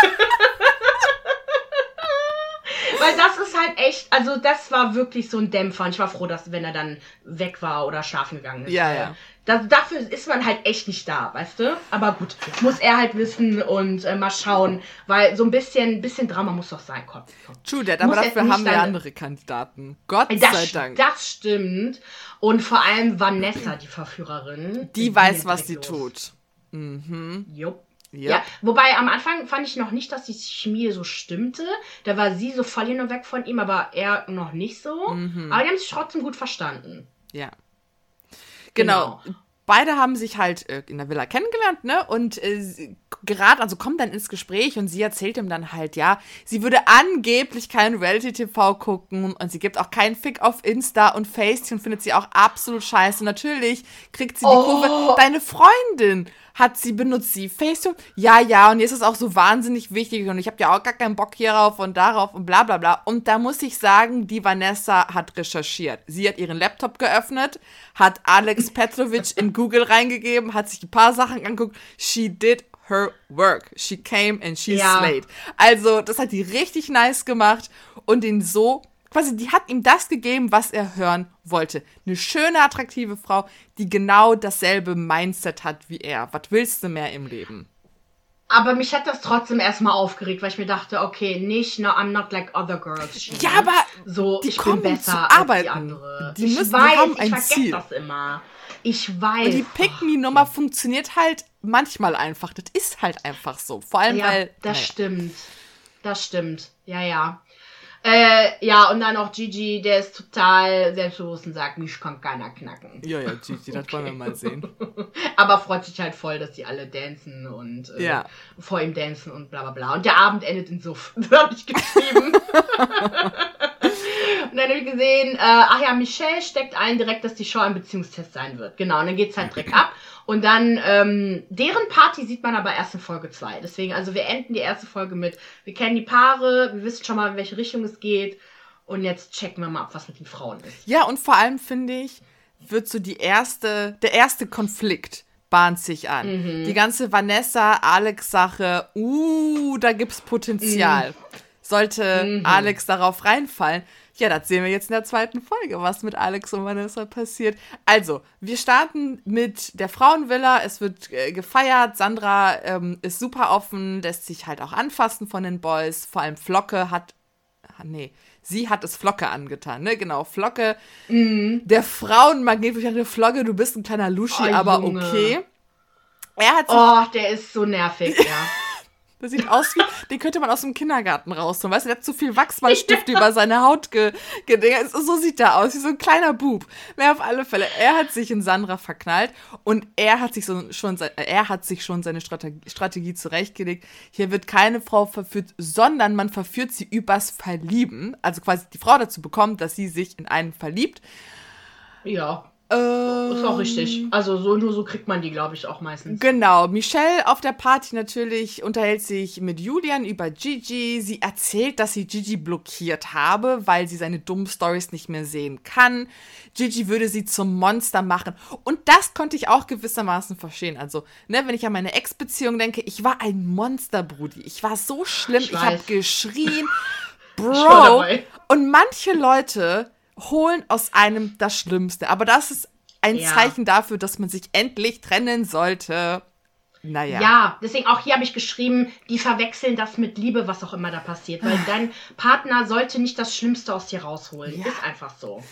[SPEAKER 2] Weil das ist halt echt, also das war wirklich so ein Dämpfer. Und ich war froh, dass wenn er dann weg war oder schlafen gegangen ist.
[SPEAKER 1] Ja, ja.
[SPEAKER 2] Das, dafür ist man halt echt nicht da, weißt du? Aber gut, muss er halt wissen und äh, mal schauen, weil so ein bisschen, bisschen Drama muss doch sein. Komm,
[SPEAKER 1] komm. True that, aber dafür haben wir andere Kandidaten. Gott
[SPEAKER 2] das,
[SPEAKER 1] sei Dank.
[SPEAKER 2] Das stimmt. Und vor allem Vanessa, die Verführerin.
[SPEAKER 1] Die, die weiß, was sie los. tut. Mhm.
[SPEAKER 2] Jupp. Ja. ja. wobei am Anfang fand ich noch nicht, dass die Chemie so stimmte. Da war sie so voll hin und weg von ihm, aber er noch nicht so. Mhm. Aber die haben sich trotzdem gut verstanden.
[SPEAKER 1] Ja. Genau. genau. Beide haben sich halt äh, in der Villa kennengelernt, ne? Und äh, gerade, also kommt dann ins Gespräch und sie erzählt ihm dann halt, ja, sie würde angeblich kein Reality-TV gucken und sie gibt auch keinen Fick auf Insta und Facetune findet sie auch absolut scheiße. Natürlich kriegt sie die oh. Kurve. Deine Freundin hat sie, benutzt sie Facetune? Ja, ja, und jetzt ist es auch so wahnsinnig wichtig und ich habe ja auch gar keinen Bock hierauf und darauf und bla bla bla. Und da muss ich sagen, die Vanessa hat recherchiert. Sie hat ihren Laptop geöffnet, hat Alex Petrovic in Google reingegeben, hat sich ein paar Sachen angeguckt. She did her work. She came and she ja. slayed. Also, das hat die richtig nice gemacht und den so quasi, die hat ihm das gegeben, was er hören wollte. Eine schöne, attraktive Frau, die genau dasselbe Mindset hat wie er. Was willst du mehr im Leben?
[SPEAKER 2] Aber mich hat das trotzdem erstmal aufgeregt, weil ich mir dachte, okay, nicht, no, I'm not like other girls.
[SPEAKER 1] She. Ja, aber so, die ich kommen bin besser zu arbeiten. als die andere. Die müssen, ich weiß, haben ein ich Ziel. das
[SPEAKER 2] immer. Ich weiß. Und
[SPEAKER 1] die Pick-Me-Nummer funktioniert halt manchmal einfach. Das ist halt einfach so. Vor allem,
[SPEAKER 2] ja,
[SPEAKER 1] weil.
[SPEAKER 2] Das naja. stimmt. Das stimmt. Ja, ja. Äh, ja, und dann auch Gigi, der ist total selbstbewusst und sagt, mich kann keiner knacken.
[SPEAKER 1] Ja, ja, Gigi, das wollen wir mal sehen.
[SPEAKER 2] Aber freut sich halt voll, dass die alle dancen und äh,
[SPEAKER 1] ja.
[SPEAKER 2] vor ihm dancen und bla bla bla. Und der Abend endet in Suff. Das habe ich geschrieben. Und dann habe ich gesehen, äh, ach ja, Michelle steckt ein direkt, dass die Show ein Beziehungstest sein wird. Genau, und dann geht's halt direkt ab. Und dann, ähm, deren Party sieht man aber erst in Folge 2. Deswegen, also wir enden die erste Folge mit, wir kennen die Paare, wir wissen schon mal, in welche Richtung es geht. Und jetzt checken wir mal ab, was mit den Frauen ist.
[SPEAKER 1] Ja, und vor allem finde ich, wird so die erste, der erste Konflikt bahnt sich an. Mhm. Die ganze Vanessa-Alex-Sache, uh, da gibt's Potenzial. Mhm. Sollte mhm. Alex darauf reinfallen. Ja, das sehen wir jetzt in der zweiten Folge, was mit Alex und Vanessa passiert. Also, wir starten mit der Frauenvilla. Es wird äh, gefeiert. Sandra ähm, ist super offen, lässt sich halt auch anfassen von den Boys. Vor allem Flocke hat. Ah, nee, sie hat es Flocke angetan, ne? Genau, Flocke. Mhm. Der Frauenmagnet. Ich dachte, Flocke, du bist ein kleiner Luschi, oh, aber Junge. okay.
[SPEAKER 2] Er hat oh, der ist so nervig, ja.
[SPEAKER 1] Das sieht aus wie, den könnte man aus dem Kindergarten rausholen. Weißt du, der hat zu viel Wachsmalstift ja. über seine Haut ge, ge So sieht der aus, wie so ein kleiner Bub. Mehr auf alle Fälle. Er hat sich in Sandra verknallt und er hat sich so schon, er hat sich schon seine Strategie, Strategie zurechtgelegt. Hier wird keine Frau verführt, sondern man verführt sie übers Verlieben. Also quasi die Frau dazu bekommt, dass sie sich in einen verliebt.
[SPEAKER 2] Ja. Ähm, ist auch richtig. Also so nur so kriegt man die, glaube ich, auch meistens.
[SPEAKER 1] Genau. Michelle auf der Party natürlich unterhält sich mit Julian über Gigi. Sie erzählt, dass sie Gigi blockiert habe, weil sie seine dummen Stories nicht mehr sehen kann. Gigi würde sie zum Monster machen. Und das konnte ich auch gewissermaßen verstehen. Also, ne, wenn ich an meine Ex-Beziehung denke, ich war ein Monster, Brudi. Ich war so schlimm. Ich, ich habe geschrien. Bro. Und manche Leute holen aus einem das Schlimmste. Aber das ist ein ja. Zeichen dafür, dass man sich endlich trennen sollte. naja.
[SPEAKER 2] Ja, deswegen auch hier habe ich geschrieben, die verwechseln das mit Liebe, was auch immer da passiert. Weil dein Partner sollte nicht das Schlimmste aus dir rausholen. Ja. Ist einfach so.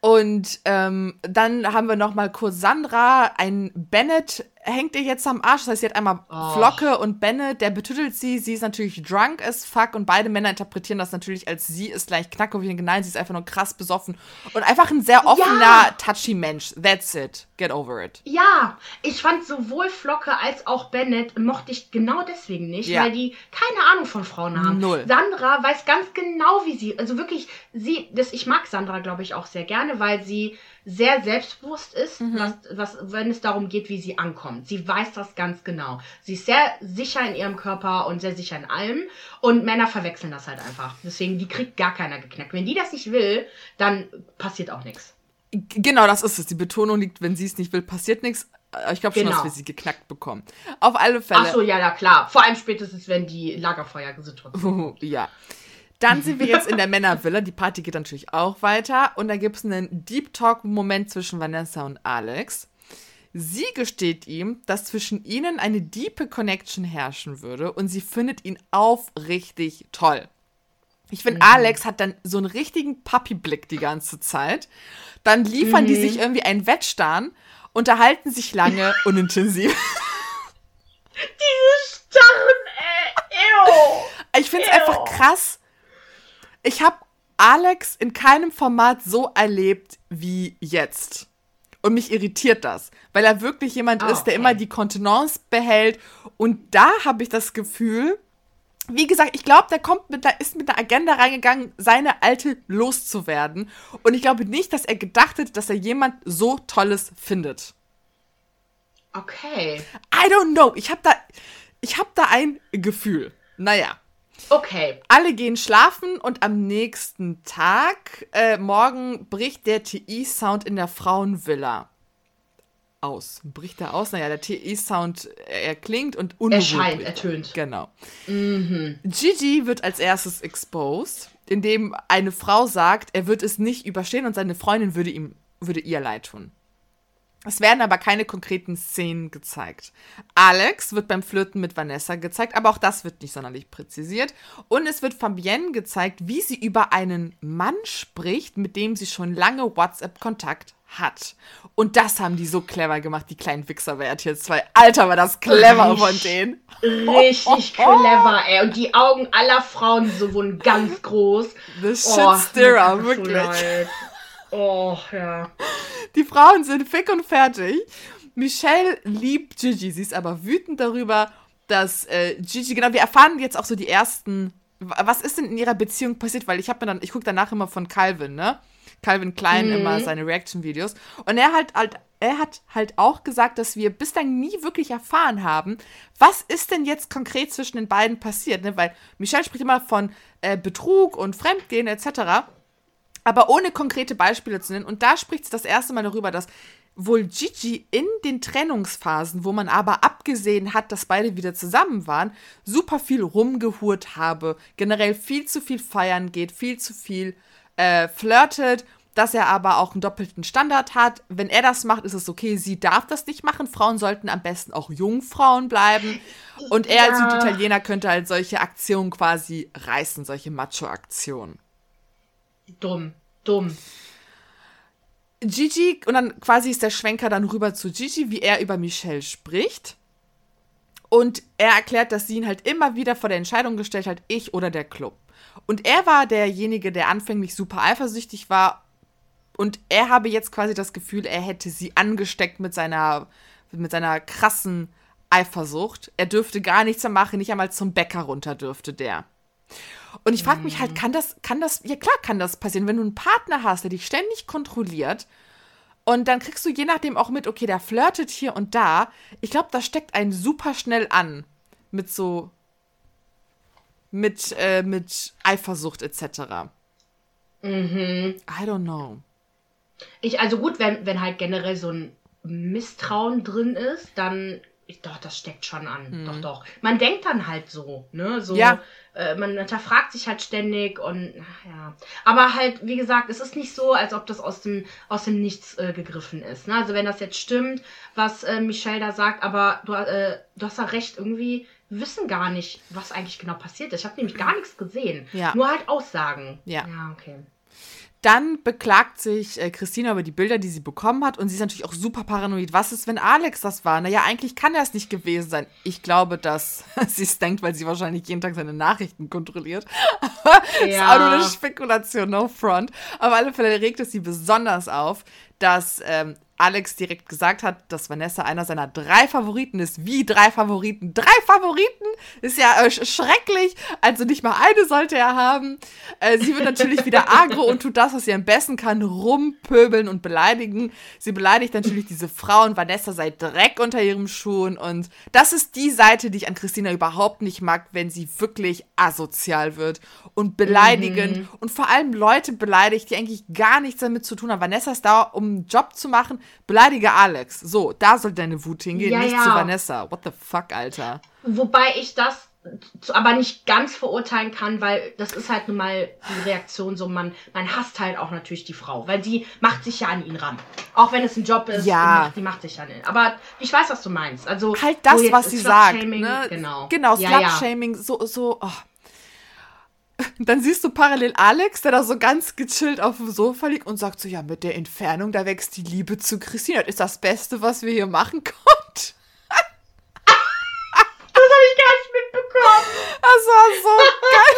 [SPEAKER 1] Und ähm, dann haben wir noch mal kurz Sandra. Ein Bennett hängt ihr jetzt am Arsch. Das heißt, sie hat einmal oh. Flocke und Bennett, der betüttelt sie. Sie ist natürlich drunk as fuck und beide Männer interpretieren das natürlich als sie ist gleich knacke. Nein, sie ist einfach nur krass besoffen. Und einfach ein sehr offener, ja. touchy Mensch. That's it. Get over it.
[SPEAKER 2] Ja, ich fand sowohl Flocke als auch Bennett mochte ich genau deswegen nicht, ja. weil die keine Ahnung von Frauen haben.
[SPEAKER 1] Null.
[SPEAKER 2] Sandra weiß ganz genau, wie sie, also wirklich, sie, das, ich mag Sandra, glaube ich, auch sehr gerne, weil sie sehr selbstbewusst ist, mhm. was, was, wenn es darum geht, wie sie ankommt. Sie weiß das ganz genau. Sie ist sehr sicher in ihrem Körper und sehr sicher in allem. Und Männer verwechseln das halt einfach. Deswegen, die kriegt gar keiner geknackt. Wenn die das nicht will, dann passiert auch nichts.
[SPEAKER 1] Genau, das ist es. Die Betonung liegt, wenn sie es nicht will, passiert nichts. Ich glaube schon, genau. dass wir sie geknackt bekommen. Auf alle Fälle.
[SPEAKER 2] Ach so, ja, ja, klar. Vor allem spätestens, wenn die Lagerfeuersituation.
[SPEAKER 1] ja. Dann sind wir jetzt in der Männervilla. Die Party geht natürlich auch weiter. Und da gibt es einen Deep Talk-Moment zwischen Vanessa und Alex. Sie gesteht ihm, dass zwischen ihnen eine diepe Connection herrschen würde und sie findet ihn aufrichtig toll. Ich finde, mhm. Alex hat dann so einen richtigen Puppy-Blick die ganze Zeit. Dann liefern mhm. die sich irgendwie einen Wettstern, unterhalten sich lange und intensiv.
[SPEAKER 2] Diese Starren, ey, ew.
[SPEAKER 1] Ich finde es einfach krass. Ich habe Alex in keinem Format so erlebt wie jetzt. Und mich irritiert das, weil er wirklich jemand oh, ist, der okay. immer die Kontenance behält. Und da habe ich das Gefühl, wie gesagt, ich glaube, der kommt mit der, ist mit der Agenda reingegangen, seine alte loszuwerden. Und ich glaube nicht, dass er gedacht hat, dass er jemand so Tolles findet.
[SPEAKER 2] Okay.
[SPEAKER 1] I don't know. Ich habe da, ich habe da ein Gefühl. Naja.
[SPEAKER 2] Okay.
[SPEAKER 1] Alle gehen schlafen und am nächsten Tag, äh, morgen bricht der TI-Sound in der Frauenvilla aus. Bricht er aus? Naja, der TI-Sound erklingt und
[SPEAKER 2] Erscheint, ertönt.
[SPEAKER 1] Genau.
[SPEAKER 2] Mhm.
[SPEAKER 1] Gigi wird als erstes exposed, indem eine Frau sagt, er wird es nicht überstehen und seine Freundin würde ihm, würde ihr leid tun. Es werden aber keine konkreten Szenen gezeigt. Alex wird beim Flirten mit Vanessa gezeigt, aber auch das wird nicht sonderlich präzisiert. Und es wird Fabienne gezeigt, wie sie über einen Mann spricht, mit dem sie schon lange WhatsApp-Kontakt hat. Und das haben die so clever gemacht, die kleinen Wichser wert hier zwei. Alter, war das clever richtig, von denen.
[SPEAKER 2] Richtig clever, ey. Und die Augen aller Frauen so wurden ganz groß.
[SPEAKER 1] The oh, Shitstirrer, wirklich.
[SPEAKER 2] Oh, ja.
[SPEAKER 1] Die Frauen sind fick und fertig. Michelle liebt Gigi. Sie ist aber wütend darüber, dass äh, Gigi, genau, wir erfahren jetzt auch so die ersten. Was ist denn in ihrer Beziehung passiert? Weil ich habe mir dann, ich gucke danach immer von Calvin, ne? Calvin Klein mhm. immer seine Reaction-Videos. Und er halt, halt, er hat halt auch gesagt, dass wir bislang nie wirklich erfahren haben, was ist denn jetzt konkret zwischen den beiden passiert, ne? Weil Michelle spricht immer von äh, Betrug und Fremdgehen etc aber ohne konkrete Beispiele zu nennen. Und da spricht es das erste Mal darüber, dass wohl Gigi in den Trennungsphasen, wo man aber abgesehen hat, dass beide wieder zusammen waren, super viel rumgehurt habe, generell viel zu viel feiern geht, viel zu viel äh, flirtet, dass er aber auch einen doppelten Standard hat. Wenn er das macht, ist es okay, sie darf das nicht machen. Frauen sollten am besten auch Jungfrauen bleiben. Und er ja. als Süditaliener könnte halt solche Aktionen quasi reißen, solche Macho-Aktionen.
[SPEAKER 2] Dumm, dumm.
[SPEAKER 1] Gigi, und dann quasi ist der Schwenker dann rüber zu Gigi, wie er über Michelle spricht. Und er erklärt, dass sie ihn halt immer wieder vor der Entscheidung gestellt hat, ich oder der Club. Und er war derjenige, der anfänglich super eifersüchtig war. Und er habe jetzt quasi das Gefühl, er hätte sie angesteckt mit seiner, mit seiner krassen Eifersucht. Er dürfte gar nichts mehr machen, nicht einmal zum Bäcker runter dürfte der. Und ich frage mich halt, mhm. kann das, kann das, ja klar kann das passieren, wenn du einen Partner hast, der dich ständig kontrolliert und dann kriegst du je nachdem auch mit, okay, der flirtet hier und da. Ich glaube, das steckt einen super schnell an mit so, mit, äh, mit Eifersucht etc.
[SPEAKER 2] Mhm.
[SPEAKER 1] I don't know.
[SPEAKER 2] Ich, also gut, wenn, wenn halt generell so ein Misstrauen drin ist, dann doch, das steckt schon an. Mhm. Doch, doch. Man denkt dann halt so, ne? So,
[SPEAKER 1] ja.
[SPEAKER 2] äh, man hinterfragt sich halt ständig und ja. Aber halt, wie gesagt, es ist nicht so, als ob das aus dem, aus dem Nichts äh, gegriffen ist. Ne? Also wenn das jetzt stimmt, was äh, Michelle da sagt, aber du, äh, du hast ja recht, irgendwie wissen gar nicht, was eigentlich genau passiert ist. Ich habe nämlich gar nichts gesehen.
[SPEAKER 1] Ja.
[SPEAKER 2] Nur halt Aussagen.
[SPEAKER 1] Ja.
[SPEAKER 2] Ja, okay.
[SPEAKER 1] Dann beklagt sich äh, Christina über die Bilder, die sie bekommen hat. Und sie ist natürlich auch super paranoid. Was ist, wenn Alex das war? Naja, eigentlich kann er es nicht gewesen sein. Ich glaube, dass sie es denkt, weil sie wahrscheinlich jeden Tag seine Nachrichten kontrolliert. ja. ist auch nur eine Spekulation, no front. Auf alle Fälle regt es sie besonders auf, dass ähm, Alex direkt gesagt hat, dass Vanessa einer seiner drei Favoriten ist. Wie drei Favoriten? Drei Favoriten? Ist ja äh, schrecklich. Also nicht mal eine sollte er haben. Äh, sie wird natürlich wieder agro und tut das, was sie am besten kann, rumpöbeln und beleidigen. Sie beleidigt natürlich diese Frau und Vanessa sei Dreck unter ihrem Schuhen. Und das ist die Seite, die ich an Christina überhaupt nicht mag, wenn sie wirklich asozial wird und beleidigend mhm. und vor allem Leute beleidigt, die eigentlich gar nichts damit zu tun haben. Vanessa ist da, um einen Job zu machen Beleidige Alex. So, da soll deine Wut hingehen, ja, nicht ja. zu Vanessa. What the fuck, Alter.
[SPEAKER 2] Wobei ich das aber nicht ganz verurteilen kann, weil das ist halt nun mal die Reaktion so, man, man hasst halt auch natürlich die Frau, weil die macht sich ja an ihn ran. Auch wenn es ein Job ist,
[SPEAKER 1] ja.
[SPEAKER 2] macht, die macht sich an ihn. Aber ich weiß, was du meinst. Also
[SPEAKER 1] halt das, was sie sagt. Ne?
[SPEAKER 2] Genau,
[SPEAKER 1] genau Slut-Shaming, ja, so, so, oh. Dann siehst du parallel Alex, der da so ganz gechillt auf dem Sofa liegt und sagt so, ja, mit der Entfernung, da wächst die Liebe zu Christine. Das ist das Beste, was wir hier machen konnten.
[SPEAKER 2] das habe ich gar nicht mitbekommen.
[SPEAKER 1] Das war so geil.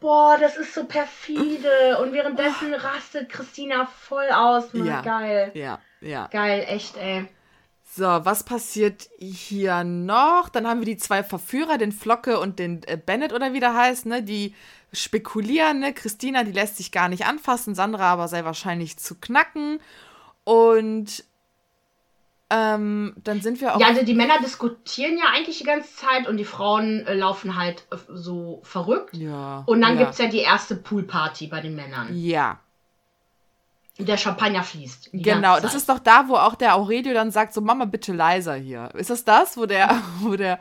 [SPEAKER 2] Boah, das ist so perfide. Und währenddessen rastet Christina voll aus. Mann,
[SPEAKER 1] ja,
[SPEAKER 2] geil.
[SPEAKER 1] Ja, ja.
[SPEAKER 2] Geil, echt, ey.
[SPEAKER 1] So, was passiert hier noch? Dann haben wir die zwei Verführer, den Flocke und den äh, Bennett oder wie der heißt, ne? Die spekulieren, ne? Christina, die lässt sich gar nicht anfassen, Sandra aber sei wahrscheinlich zu knacken. Und ähm, dann sind wir auch.
[SPEAKER 2] Ja, also die Männer diskutieren ja eigentlich die ganze Zeit und die Frauen äh, laufen halt äh, so verrückt.
[SPEAKER 1] Ja.
[SPEAKER 2] Und dann
[SPEAKER 1] ja.
[SPEAKER 2] gibt es ja die erste Poolparty bei den Männern.
[SPEAKER 1] Ja.
[SPEAKER 2] Der Champagner fließt.
[SPEAKER 1] Genau, das ist doch da, wo auch der Aurelio dann sagt, so Mama, bitte leiser hier. Ist das das, wo der, wo der,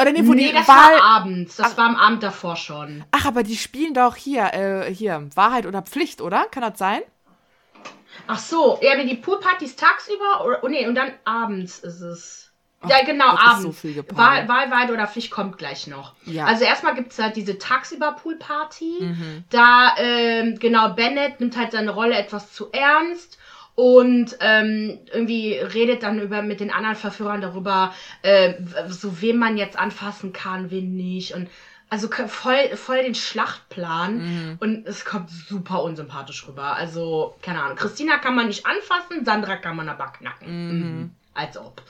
[SPEAKER 2] oder nee, wo nee, die das Wahl... war abends, das Ach, war am Abend davor schon.
[SPEAKER 1] Ach, aber die spielen doch hier, äh, hier, Wahrheit oder Pflicht, oder? Kann das sein?
[SPEAKER 2] Ach so, ja, die Poolpartys tagsüber, oder, oh nee, und dann abends ist es. Ja, genau, abends. So Wahl, Wahlweide oder Pflicht kommt gleich noch.
[SPEAKER 1] Ja.
[SPEAKER 2] Also erstmal gibt es halt diese Tagsüber-Pool-Party. Mhm. Da, ähm, genau, Bennett nimmt halt seine Rolle etwas zu ernst und ähm, irgendwie redet dann über mit den anderen Verführern darüber, äh, so wem man jetzt anfassen kann, wen nicht. Und also voll, voll den Schlachtplan mhm. und es kommt super unsympathisch rüber. Also, keine Ahnung. Christina kann man nicht anfassen, Sandra kann man aber knacken.
[SPEAKER 1] Mhm. Mhm.
[SPEAKER 2] Als ob.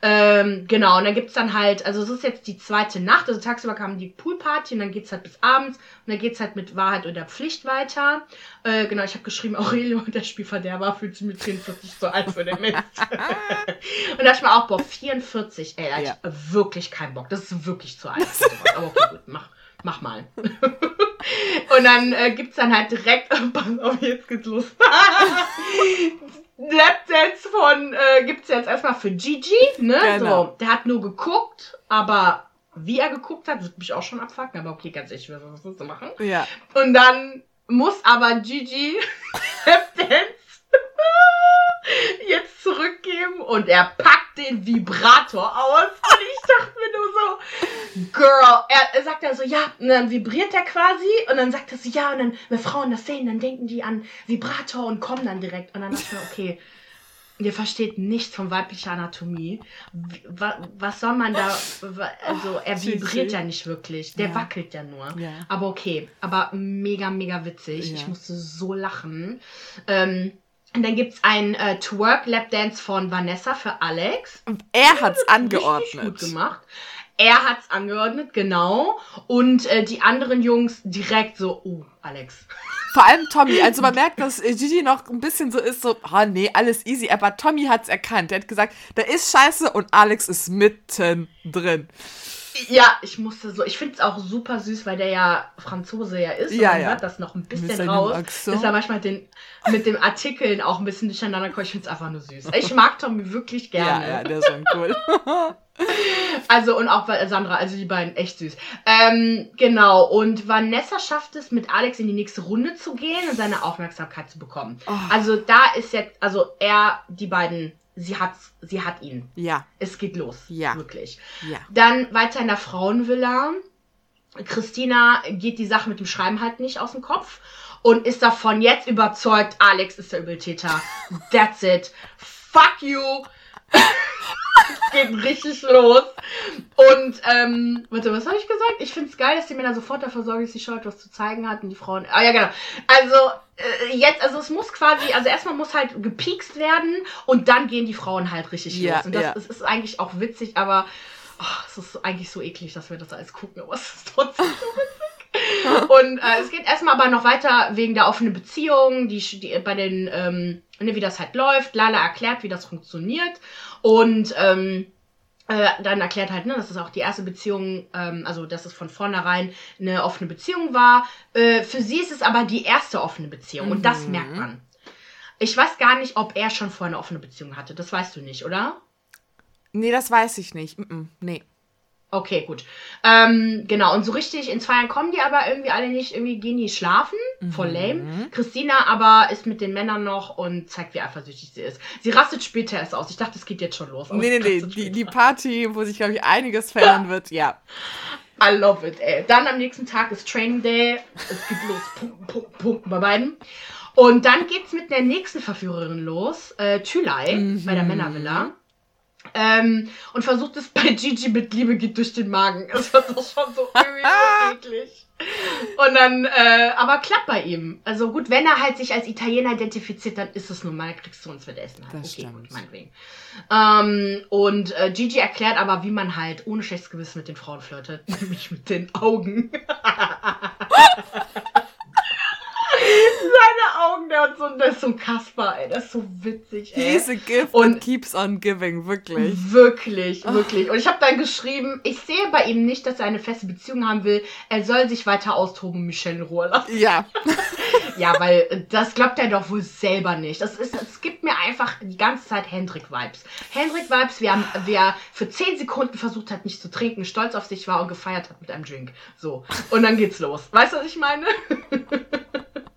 [SPEAKER 2] Ähm, genau, und dann gibt's dann halt, also es ist jetzt die zweite Nacht, also tagsüber kam die Poolparty und dann geht's halt bis abends und dann geht's halt mit Wahrheit oder Pflicht weiter. Äh, genau, ich habe geschrieben, Aurelio, der Spielverderber, fühlt sich mit 44 so alt für den Mist. und da dachte ich mir auch, boah, 44, ey, da ja. ich wirklich keinen Bock. Das ist wirklich zu alt. Aber okay, gut, mach, mach mal. und dann äh, gibt's dann halt direkt, pass auf, jetzt geht's los. Lapdance von äh, gibt's jetzt erstmal für Gigi, ne? Genau. So, der hat nur geguckt, aber wie er geguckt hat, wird mich auch schon abfucken, aber okay, ganz ehrlich, was willst du machen?
[SPEAKER 1] Ja.
[SPEAKER 2] Und dann muss aber Gigi Lapdance jetzt zurückgeben und er packt den Vibrator aus. Und ich dachte mir nur so, Girl, er, er sagt ja so, ja, und dann vibriert er quasi und dann sagt er so, ja, und dann, wenn Frauen das sehen, dann denken die an Vibrator und kommen dann direkt. Und dann dachte ich mir, okay, ihr versteht nichts von weiblicher Anatomie. Was, was soll man da, also er vibriert ja nicht wirklich, der ja. wackelt ja nur.
[SPEAKER 1] Ja.
[SPEAKER 2] Aber okay, aber mega, mega witzig.
[SPEAKER 1] Ja.
[SPEAKER 2] Ich musste so lachen. Ähm, und dann gibt es ein äh, Twerk-Lap-Dance von Vanessa für Alex.
[SPEAKER 1] Er hat's angeordnet.
[SPEAKER 2] Gut gemacht. Er hat's angeordnet, genau. Und äh, die anderen Jungs direkt so, oh, Alex.
[SPEAKER 1] Vor allem Tommy. Also man merkt, dass Gigi noch ein bisschen so ist, so, oh nee, alles easy. Aber Tommy hat es erkannt. Er hat gesagt, da ist scheiße und Alex ist mitten drin.
[SPEAKER 2] Ja, ich musste so, ich finde es auch super süß, weil der ja Franzose ja ist.
[SPEAKER 1] Ja,
[SPEAKER 2] und
[SPEAKER 1] ja.
[SPEAKER 2] hört das noch ein bisschen raus.
[SPEAKER 1] Accent.
[SPEAKER 2] Ist er manchmal mit den, mit den Artikeln auch ein bisschen durcheinander kommt. Ich finde es einfach nur süß. Ich mag Tommy wirklich
[SPEAKER 1] Ja,
[SPEAKER 2] gerne.
[SPEAKER 1] ja, der ist schon cool.
[SPEAKER 2] Also und auch Sandra, also die beiden echt süß. Ähm, genau, und Vanessa schafft es, mit Alex in die nächste Runde zu gehen und seine Aufmerksamkeit zu bekommen.
[SPEAKER 1] Oh.
[SPEAKER 2] Also da ist jetzt, also er, die beiden, sie hat, sie hat ihn.
[SPEAKER 1] ja,
[SPEAKER 2] Es geht los.
[SPEAKER 1] Ja.
[SPEAKER 2] Wirklich.
[SPEAKER 1] ja.
[SPEAKER 2] Dann weiter in der Frauenvilla. Christina geht die Sache mit dem Schreiben halt nicht aus dem Kopf und ist davon jetzt überzeugt, Alex ist der Übeltäter. That's it. Fuck you. geht richtig los. Und, ähm, warte, was habe ich gesagt? Ich finde es geil, dass die Männer sofort dafür sorgen, dass die Show etwas zu zeigen hat und die Frauen. Ah ja, genau. Also, jetzt, also es muss quasi, also erstmal muss halt gepiekst werden und dann gehen die Frauen halt richtig
[SPEAKER 1] Ja,
[SPEAKER 2] los. Und das,
[SPEAKER 1] ja.
[SPEAKER 2] das ist eigentlich auch witzig, aber oh, es ist eigentlich so eklig, dass wir das alles gucken, aber es ist trotzdem so witzig. Und äh, es geht erstmal aber noch weiter wegen der offenen Beziehung, die, die bei den, ähm, ne, wie das halt läuft. Lala erklärt, wie das funktioniert. Und ähm, äh, dann erklärt halt, ne, dass es auch die erste Beziehung, ähm, also dass es von vornherein eine offene Beziehung war. Äh, für sie ist es aber die erste offene Beziehung und das
[SPEAKER 1] Mhm.
[SPEAKER 2] merkt man. Ich weiß gar nicht, ob er schon vorher eine offene Beziehung hatte. Das weißt du nicht, oder?
[SPEAKER 1] Nee, das weiß ich nicht. Mm -mm, nee.
[SPEAKER 2] Okay, gut. Ähm, genau, und so richtig ins Feiern kommen die aber irgendwie alle nicht. Irgendwie gehen die schlafen. Voll lame. Christina aber ist mit den Männern noch und zeigt, wie eifersüchtig sie ist. Sie rastet später erst aus. Ich dachte, es geht jetzt schon los.
[SPEAKER 1] Nee, nee, nee. Die, die Party, wo sich, glaube ich, einiges verändern wird, ja.
[SPEAKER 2] I love it, ey. Dann am nächsten Tag ist Training Day. Es geht los. Pumpen, pumpen, pumpen bei beiden. Und dann geht's mit der nächsten Verführerin los. Äh, Thülei bei der Männervilla. Ähm, und versucht es bei Gigi mit Liebe geht durch den Magen. Das war doch schon so eklig. Und dann, äh, aber klappt bei ihm. Also gut, wenn er halt sich als Italiener identifiziert, dann ist es nun mal, kriegst du uns mit Essen. Halt.
[SPEAKER 1] Das
[SPEAKER 2] okay,
[SPEAKER 1] stimmt.
[SPEAKER 2] gut, meinetwegen. Ähm, und äh, Gigi erklärt aber, wie man halt ohne schlechtes Gewissen mit den Frauen flirtet. Nämlich mit den Augen. Seine Augen, der, hat so, der ist so ein Kasper, ey. Der ist so witzig, ey.
[SPEAKER 1] He's a gift
[SPEAKER 2] Und-
[SPEAKER 1] keeps on giving, wirklich.
[SPEAKER 2] Wirklich, wirklich. Und ich habe dann geschrieben, ich sehe bei ihm nicht, dass er eine feste Beziehung haben will. Er soll sich weiter austoben Michelle in Ruhe lassen.
[SPEAKER 1] Ja.
[SPEAKER 2] Ja, weil das glaubt er doch wohl selber nicht. Das ist, es gibt mir einfach die ganze Zeit Hendrik-Vibes. Hendrik-Vibes, wer, wer für 10 Sekunden versucht hat, nicht zu trinken, stolz auf sich war und gefeiert hat mit einem Drink. So. Und dann geht's los. Weißt du, was ich meine?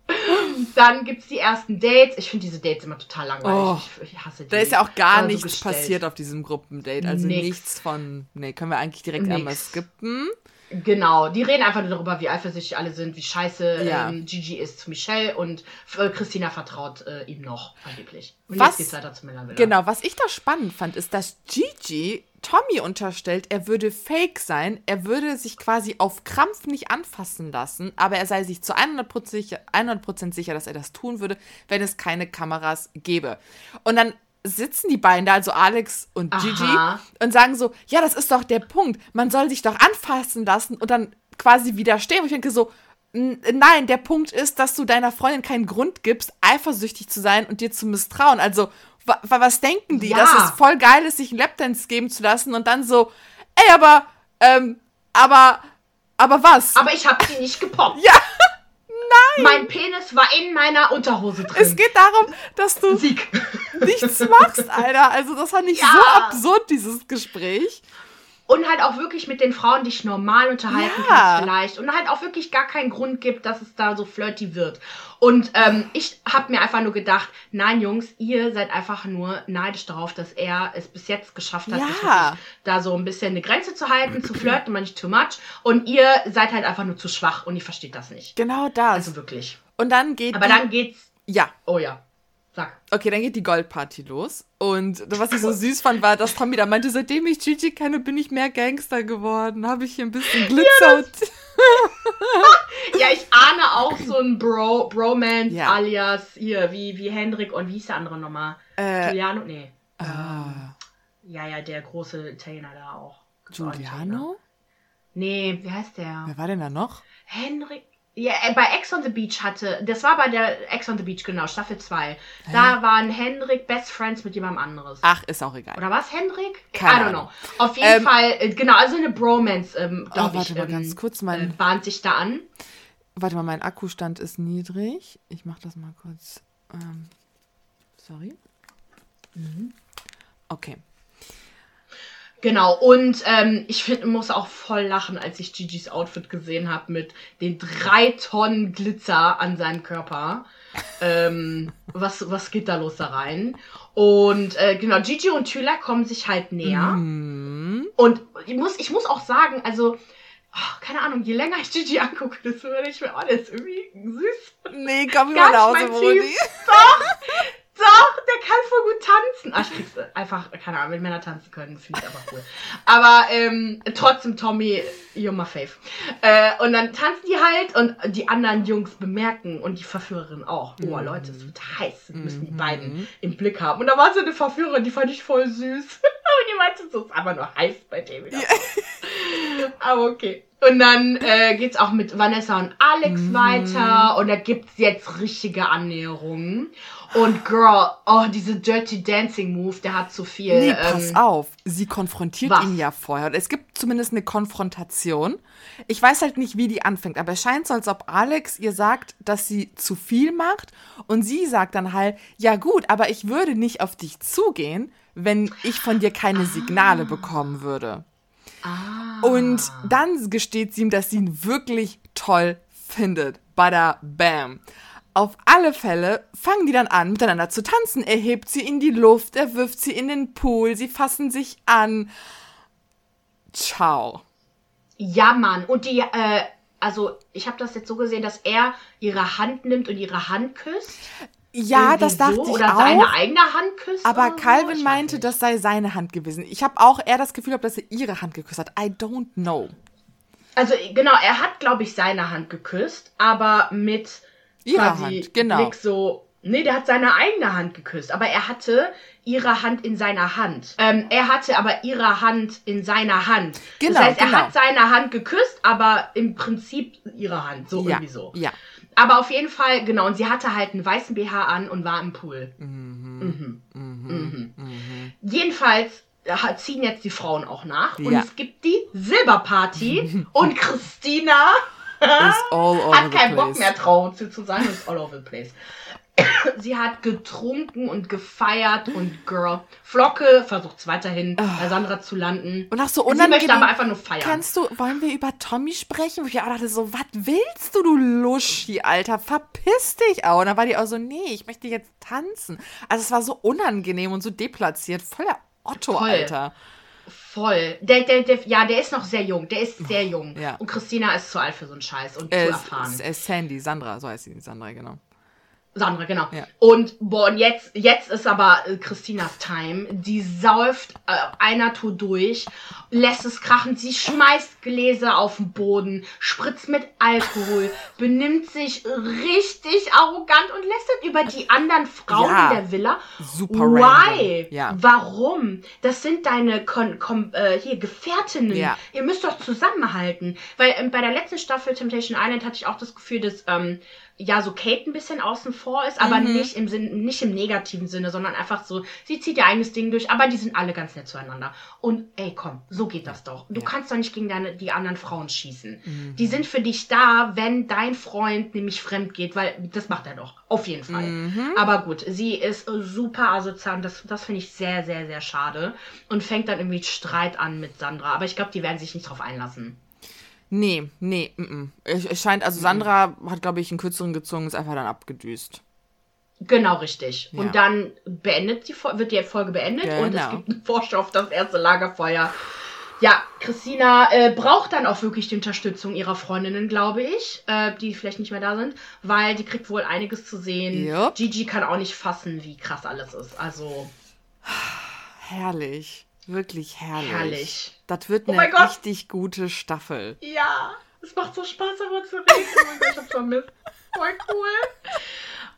[SPEAKER 2] Dann gibt's die ersten Dates. Ich finde diese Dates immer total langweilig.
[SPEAKER 1] Oh.
[SPEAKER 2] ich, ich hasse die.
[SPEAKER 1] Da ist ja auch gar
[SPEAKER 2] so
[SPEAKER 1] nichts
[SPEAKER 2] gestellt.
[SPEAKER 1] passiert auf diesem Gruppendate. Also
[SPEAKER 2] Nix.
[SPEAKER 1] nichts von. Nee, können wir eigentlich direkt
[SPEAKER 2] Nix.
[SPEAKER 1] einmal skippen.
[SPEAKER 2] Genau, die reden einfach nur darüber, wie eifersüchtig alle sind, wie scheiße
[SPEAKER 1] Ja.
[SPEAKER 2] ähm, Gigi ist zu Michelle und äh, Christina vertraut äh, ihm noch, angeblich. Und
[SPEAKER 1] Was-
[SPEAKER 2] jetzt geht's weiter zu Männervilla.
[SPEAKER 1] Genau, was ich da spannend fand, ist, dass Gigi Tommy unterstellt, er würde fake sein, er würde sich quasi auf Krampf nicht anfassen lassen, aber er sei sich zu 100% sicher, 100 sicher, dass er das tun würde, wenn es keine Kameras gäbe. Und dann sitzen die beiden da, also Alex und Gigi,
[SPEAKER 2] Aha.
[SPEAKER 1] und sagen so, ja, das ist doch der Punkt, man soll sich doch anfassen lassen und dann quasi widerstehen. Und ich denke so, nein, der Punkt ist, dass du deiner Freundin keinen Grund gibst, eifersüchtig zu sein und dir zu misstrauen. Also, wa wa- was denken die?
[SPEAKER 2] Ja.
[SPEAKER 1] Dass es voll geil ist, sich einen Lapdance geben zu lassen und dann so, ey, aber, ähm, aber, aber was?
[SPEAKER 2] Aber ich habe sie nicht gepoppt.
[SPEAKER 1] ja,
[SPEAKER 2] Mein Penis war in meiner Unterhose drin.
[SPEAKER 1] es geht darum, dass du
[SPEAKER 2] Sieg.
[SPEAKER 1] nichts machst, Alter. Also, das fand ich
[SPEAKER 2] Ja.
[SPEAKER 1] so absurd, dieses Gespräch.
[SPEAKER 2] Und halt auch wirklich mit den Frauen dich normal unterhalten
[SPEAKER 1] Ja.
[SPEAKER 2] kannst vielleicht. Und halt auch wirklich gar keinen Grund gibt, dass es da so flirty wird. Und ähm, ich habe mir einfach nur gedacht, nein Jungs, ihr seid einfach nur neidisch darauf, dass er es bis jetzt geschafft hat,
[SPEAKER 1] Ja.
[SPEAKER 2] da so ein bisschen eine Grenze zu halten, zu flirten, aber nicht too much. Und ihr seid halt einfach nur zu schwach und ihr versteht das nicht.
[SPEAKER 1] Genau das.
[SPEAKER 2] Also wirklich.
[SPEAKER 1] und dann geht
[SPEAKER 2] Aber dann geht's.
[SPEAKER 1] ja,
[SPEAKER 2] Oh ja. Sag.
[SPEAKER 1] Okay, dann geht die Goldparty los. Und was ich so süß fand, war, dass Tommy da meinte, seitdem ich Gigi kenne, bin ich mehr Gangster geworden. Habe ich hier ein bisschen Glitzer. und
[SPEAKER 2] Ja, ich ahne auch so ein Bro, Bromance
[SPEAKER 1] Ja.
[SPEAKER 2] alias hier, wie, wie Hendrik und wie hieß der andere nochmal?
[SPEAKER 1] Äh,
[SPEAKER 2] Giuliano? Nee.
[SPEAKER 1] ah,
[SPEAKER 2] Ja, ja, der große Italiener da auch.
[SPEAKER 1] Giuliano?
[SPEAKER 2] Nee, wie heißt der?
[SPEAKER 1] Wer war denn da noch?
[SPEAKER 2] Henrik. Ja, äh, bei Ex on the Beach hatte, das war bei der Ex on the Beach, genau, Staffel 2. Da waren Henrik Best Friends mit jemandem anderes.
[SPEAKER 1] Ach, ist auch egal.
[SPEAKER 2] Oder was, Henrik?
[SPEAKER 1] Keine
[SPEAKER 2] I don't
[SPEAKER 1] Ahnung.
[SPEAKER 2] know. Auf jeden
[SPEAKER 1] Ähm,
[SPEAKER 2] Fall, äh, genau, also eine Bromance, ähm,
[SPEAKER 1] Oh,
[SPEAKER 2] glaube
[SPEAKER 1] warte
[SPEAKER 2] ich,
[SPEAKER 1] mal
[SPEAKER 2] ähm,
[SPEAKER 1] ganz kurz. Mein,
[SPEAKER 2] äh, bahnt sich da an.
[SPEAKER 1] Warte mal, mein Akkustand ist niedrig. Ich mach das mal kurz. Ähm, sorry.
[SPEAKER 2] Mhm.
[SPEAKER 1] Okay.
[SPEAKER 2] Genau, und ähm, ich find, muss auch voll lachen, als ich Gigi's Outfit gesehen habe mit den drei Tonnen Glitzer an seinem Körper. ähm, was, was geht da los da rein? Und äh, genau, Gigi und Tüla kommen sich halt näher.
[SPEAKER 1] Mhm.
[SPEAKER 2] Und ich muss, ich muss auch sagen, also, oh, keine Ahnung, je länger ich Gigi angucke, desto mehr denke ich mir, oh, der ist irgendwie süß.
[SPEAKER 1] Nee, komm mal nach Hause,
[SPEAKER 2] mein Typ. Doch, der kann voll gut tanzen. Ach, ich krieg's einfach, keine Ahnung, wenn Männer tanzen können, finde ich einfach cool. Aber ähm, trotzdem, Tommy, you're my fave. Äh, und dann tanzen die halt und die anderen Jungs bemerken und die Verführerin auch. Oh, Leute, es wird heiß. Wir müssen die beiden im Blick haben. Und da war so eine Verführerin, die fand ich voll süß. und die meinte so, es ist aber nur heiß bei dem wieder. Aber okay. Und dann äh, geht's auch mit Vanessa und Alex weiter und da gibt's jetzt richtige Annäherungen. Und Girl, oh, diese Dirty Dancing Move, der hat zu viel.
[SPEAKER 1] Nee, pass
[SPEAKER 2] ähm,
[SPEAKER 1] auf. Sie konfrontiert
[SPEAKER 2] was?
[SPEAKER 1] ihn ja vorher. Und es gibt zumindest eine Konfrontation. Ich weiß halt nicht, wie die anfängt, aber es scheint so, als ob Alex ihr sagt, dass sie zu viel macht. Und sie sagt dann halt, ja gut, aber ich würde nicht auf dich zugehen, wenn ich von dir keine Signale bekommen würde.
[SPEAKER 2] Ah.
[SPEAKER 1] Und dann gesteht sie ihm, dass sie ihn wirklich toll findet. Bada bam. Auf alle Fälle fangen die dann an, miteinander zu tanzen. Er hebt sie in die Luft, er wirft sie in den Pool, sie fassen sich an. Ciao.
[SPEAKER 2] Ja, Mann. Und die, äh, also ich habe das jetzt so gesehen, dass er ihre Hand nimmt und ihre Hand küsst.
[SPEAKER 1] Ja,
[SPEAKER 2] Irgendwie
[SPEAKER 1] das dachte
[SPEAKER 2] so,
[SPEAKER 1] ich
[SPEAKER 2] Oder
[SPEAKER 1] auch.
[SPEAKER 2] seine eigene Hand küsst.
[SPEAKER 1] aber
[SPEAKER 2] oder so.
[SPEAKER 1] Calvin
[SPEAKER 2] weiß
[SPEAKER 1] meinte, das sei seine Hand gewesen. Ich habe auch eher das Gefühl, gehabt, dass er ihre Hand geküsst hat. I don't know.
[SPEAKER 2] Also genau, er hat, glaube ich, seine Hand geküsst, aber mit
[SPEAKER 1] Ihre
[SPEAKER 2] quasi
[SPEAKER 1] Hand, genau.
[SPEAKER 2] Blick so. Nee, der hat seine eigene Hand geküsst, aber er hatte ihre Hand in seiner Hand. Ähm, er hatte aber ihre Hand in seiner Hand.
[SPEAKER 1] Genau,
[SPEAKER 2] das heißt, er
[SPEAKER 1] genau.
[SPEAKER 2] hat seine Hand geküsst, aber im Prinzip ihre Hand. So
[SPEAKER 1] Ja,
[SPEAKER 2] irgendwie so.
[SPEAKER 1] ja.
[SPEAKER 2] Aber auf jeden Fall, genau, und sie hatte halt einen weißen BH an und war im Pool. Mhm. Mhm. Jedenfalls äh, ziehen jetzt die Frauen auch nach. Und
[SPEAKER 1] Ja.
[SPEAKER 2] es gibt die Silberparty und Christina
[SPEAKER 1] Is all over
[SPEAKER 2] hat
[SPEAKER 1] the
[SPEAKER 2] keinen Bock
[SPEAKER 1] place.
[SPEAKER 2] mehr Traum zu, sein, ist all over the place. Sie hat getrunken und gefeiert und Girl. Flocke versucht es weiterhin bei Sandra zu landen.
[SPEAKER 1] Und auch so
[SPEAKER 2] Sie möchte
[SPEAKER 1] unangenehm.
[SPEAKER 2] aber einfach nur feiern.
[SPEAKER 1] Kannst du, wollen wir über Tommy sprechen? Wo ich auch dachte so, was willst du, du Luschi, Alter? Verpiss dich auch. Und dann war die auch so, nee, ich möchte jetzt tanzen. Also es war so unangenehm und so deplatziert. Voll der Otto,
[SPEAKER 2] Voll.
[SPEAKER 1] Alter.
[SPEAKER 2] Voll. Der, der, der, ja, der ist noch sehr jung. Der ist sehr jung.
[SPEAKER 1] Ja.
[SPEAKER 2] Und Christina ist zu alt für so einen Scheiß und
[SPEAKER 1] Äh,
[SPEAKER 2] zu erfahren.
[SPEAKER 1] Sandy, Sandra, so heißt sie, Sandra, genau.
[SPEAKER 2] Sandra, genau.
[SPEAKER 1] Ja.
[SPEAKER 2] Und boah, und jetzt, jetzt ist aber äh, Christinas Time. Die säuft äh, einer Tour durch, lässt es krachen. Sie schmeißt Gläser auf den Boden, spritzt mit Alkohol, benimmt sich richtig arrogant und lästert über die anderen Frauen
[SPEAKER 1] Ja.
[SPEAKER 2] in der Villa.
[SPEAKER 1] Super
[SPEAKER 2] Why?
[SPEAKER 1] Ja.
[SPEAKER 2] Warum? Das sind deine Kon Kom äh, hier Gefährtinnen.
[SPEAKER 1] Ja.
[SPEAKER 2] Ihr müsst doch zusammenhalten. Weil ähm, bei der letzten Staffel Temptation Island hatte ich auch das Gefühl, dass ähm, ja so Kate ein bisschen außen vor ist, aber
[SPEAKER 1] Mhm.
[SPEAKER 2] nicht im Sinn, nicht im negativen Sinne, sondern einfach so, sie zieht ihr eigenes Ding durch, aber die sind alle ganz nett zueinander. Und ey, komm, so geht das doch. Du
[SPEAKER 1] Ja.
[SPEAKER 2] kannst doch nicht gegen deine, die anderen Frauen schießen.
[SPEAKER 1] Mhm.
[SPEAKER 2] Die sind für dich da, wenn dein Freund nämlich fremd geht, weil das macht er doch. Auf jeden Fall.
[SPEAKER 1] Mhm.
[SPEAKER 2] Aber gut, sie ist super asozial und das, das finde ich sehr, sehr, sehr schade. Und fängt dann irgendwie Streit an mit Sandra. Aber ich glaube, die werden sich nicht drauf einlassen.
[SPEAKER 1] Nee, nee, mm, mm. Es, scheint, also Sandra hat, glaube ich, einen kürzeren gezogen, ist einfach dann abgedüst.
[SPEAKER 2] Genau, richtig.
[SPEAKER 1] Ja.
[SPEAKER 2] Und dann beendet die, wird die Folge beendet und es
[SPEAKER 1] Genau.
[SPEAKER 2] gibt einen Vorschau auf das erste Lagerfeuer. Ja, Christina äh, braucht dann auch wirklich die Unterstützung ihrer Freundinnen, glaube ich, äh, die vielleicht nicht mehr da sind, weil die kriegt wohl einiges zu sehen.
[SPEAKER 1] Jupp.
[SPEAKER 2] Gigi kann auch nicht fassen, wie krass alles ist. Also
[SPEAKER 1] Herrlich. Wirklich herrlich.
[SPEAKER 2] herrlich.
[SPEAKER 1] Das wird
[SPEAKER 2] Oh
[SPEAKER 1] eine richtig gute Staffel.
[SPEAKER 2] Ja, es macht so Spaß, darüber zu reden. Oh mein Gott, ich hab's vermisst. Voll cool.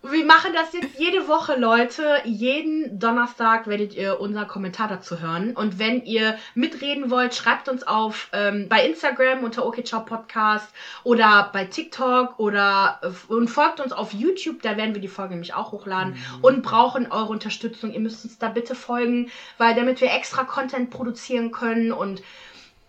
[SPEAKER 2] Wir machen das jetzt jede Woche, Leute. Jeden Donnerstag werdet ihr unseren Kommentar dazu hören. Und wenn ihr mitreden wollt, schreibt uns auf ähm, bei Instagram unter OKCiao Podcast oder bei TikTok oder äh, und folgt uns auf YouTube. Da werden wir die Folge nämlich auch hochladen mhm. und brauchen eure Unterstützung. Ihr müsst uns da bitte folgen, weil damit wir extra Content produzieren können und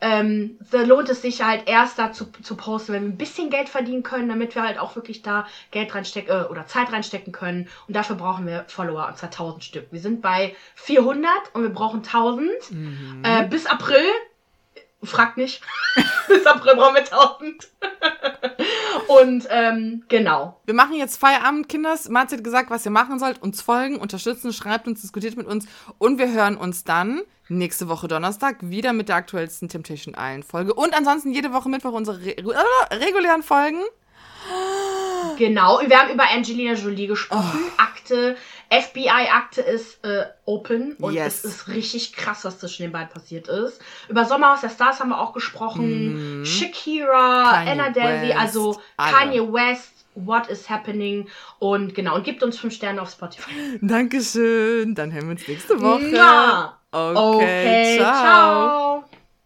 [SPEAKER 2] ähm, da lohnt es sich halt erst dazu zu posten, wenn wir ein bisschen Geld verdienen können, damit wir halt auch wirklich da Geld reinstecken äh, oder Zeit reinstecken können. Und dafür brauchen wir Follower, und zwar 1000 Stück. Wir sind bei 400 und wir brauchen 1000. Mhm. Äh, bis April, fragt nicht, bis April brauchen wir 1000. und ähm, genau.
[SPEAKER 1] Wir machen jetzt Feierabend, Kinders. Marzi hat gesagt, was ihr machen sollt. Uns folgen, unterstützen, schreibt uns, diskutiert mit uns. Und wir hören uns dann nächste Woche Donnerstag wieder mit der aktuellsten Temptation Island Folge. Und ansonsten jede Woche Mittwoch unsere re äh, regulären Folgen.
[SPEAKER 2] Genau, wir haben über Angelina Jolie gesprochen. Oh. Akte, FBI-Akte ist äh, open und yes. es ist richtig krass, was zwischen den beiden passiert ist. Über Sommerhaus der Stars haben wir auch gesprochen. Mm. Shakira, Kanye Anna Delvey, also Alle. Kanye West. What is happening? Und genau, und gibt uns fünf Sterne auf Spotify.
[SPEAKER 1] Dankeschön. Dann hören wir uns nächste Woche. Ja. Okay, okay ciao. ciao.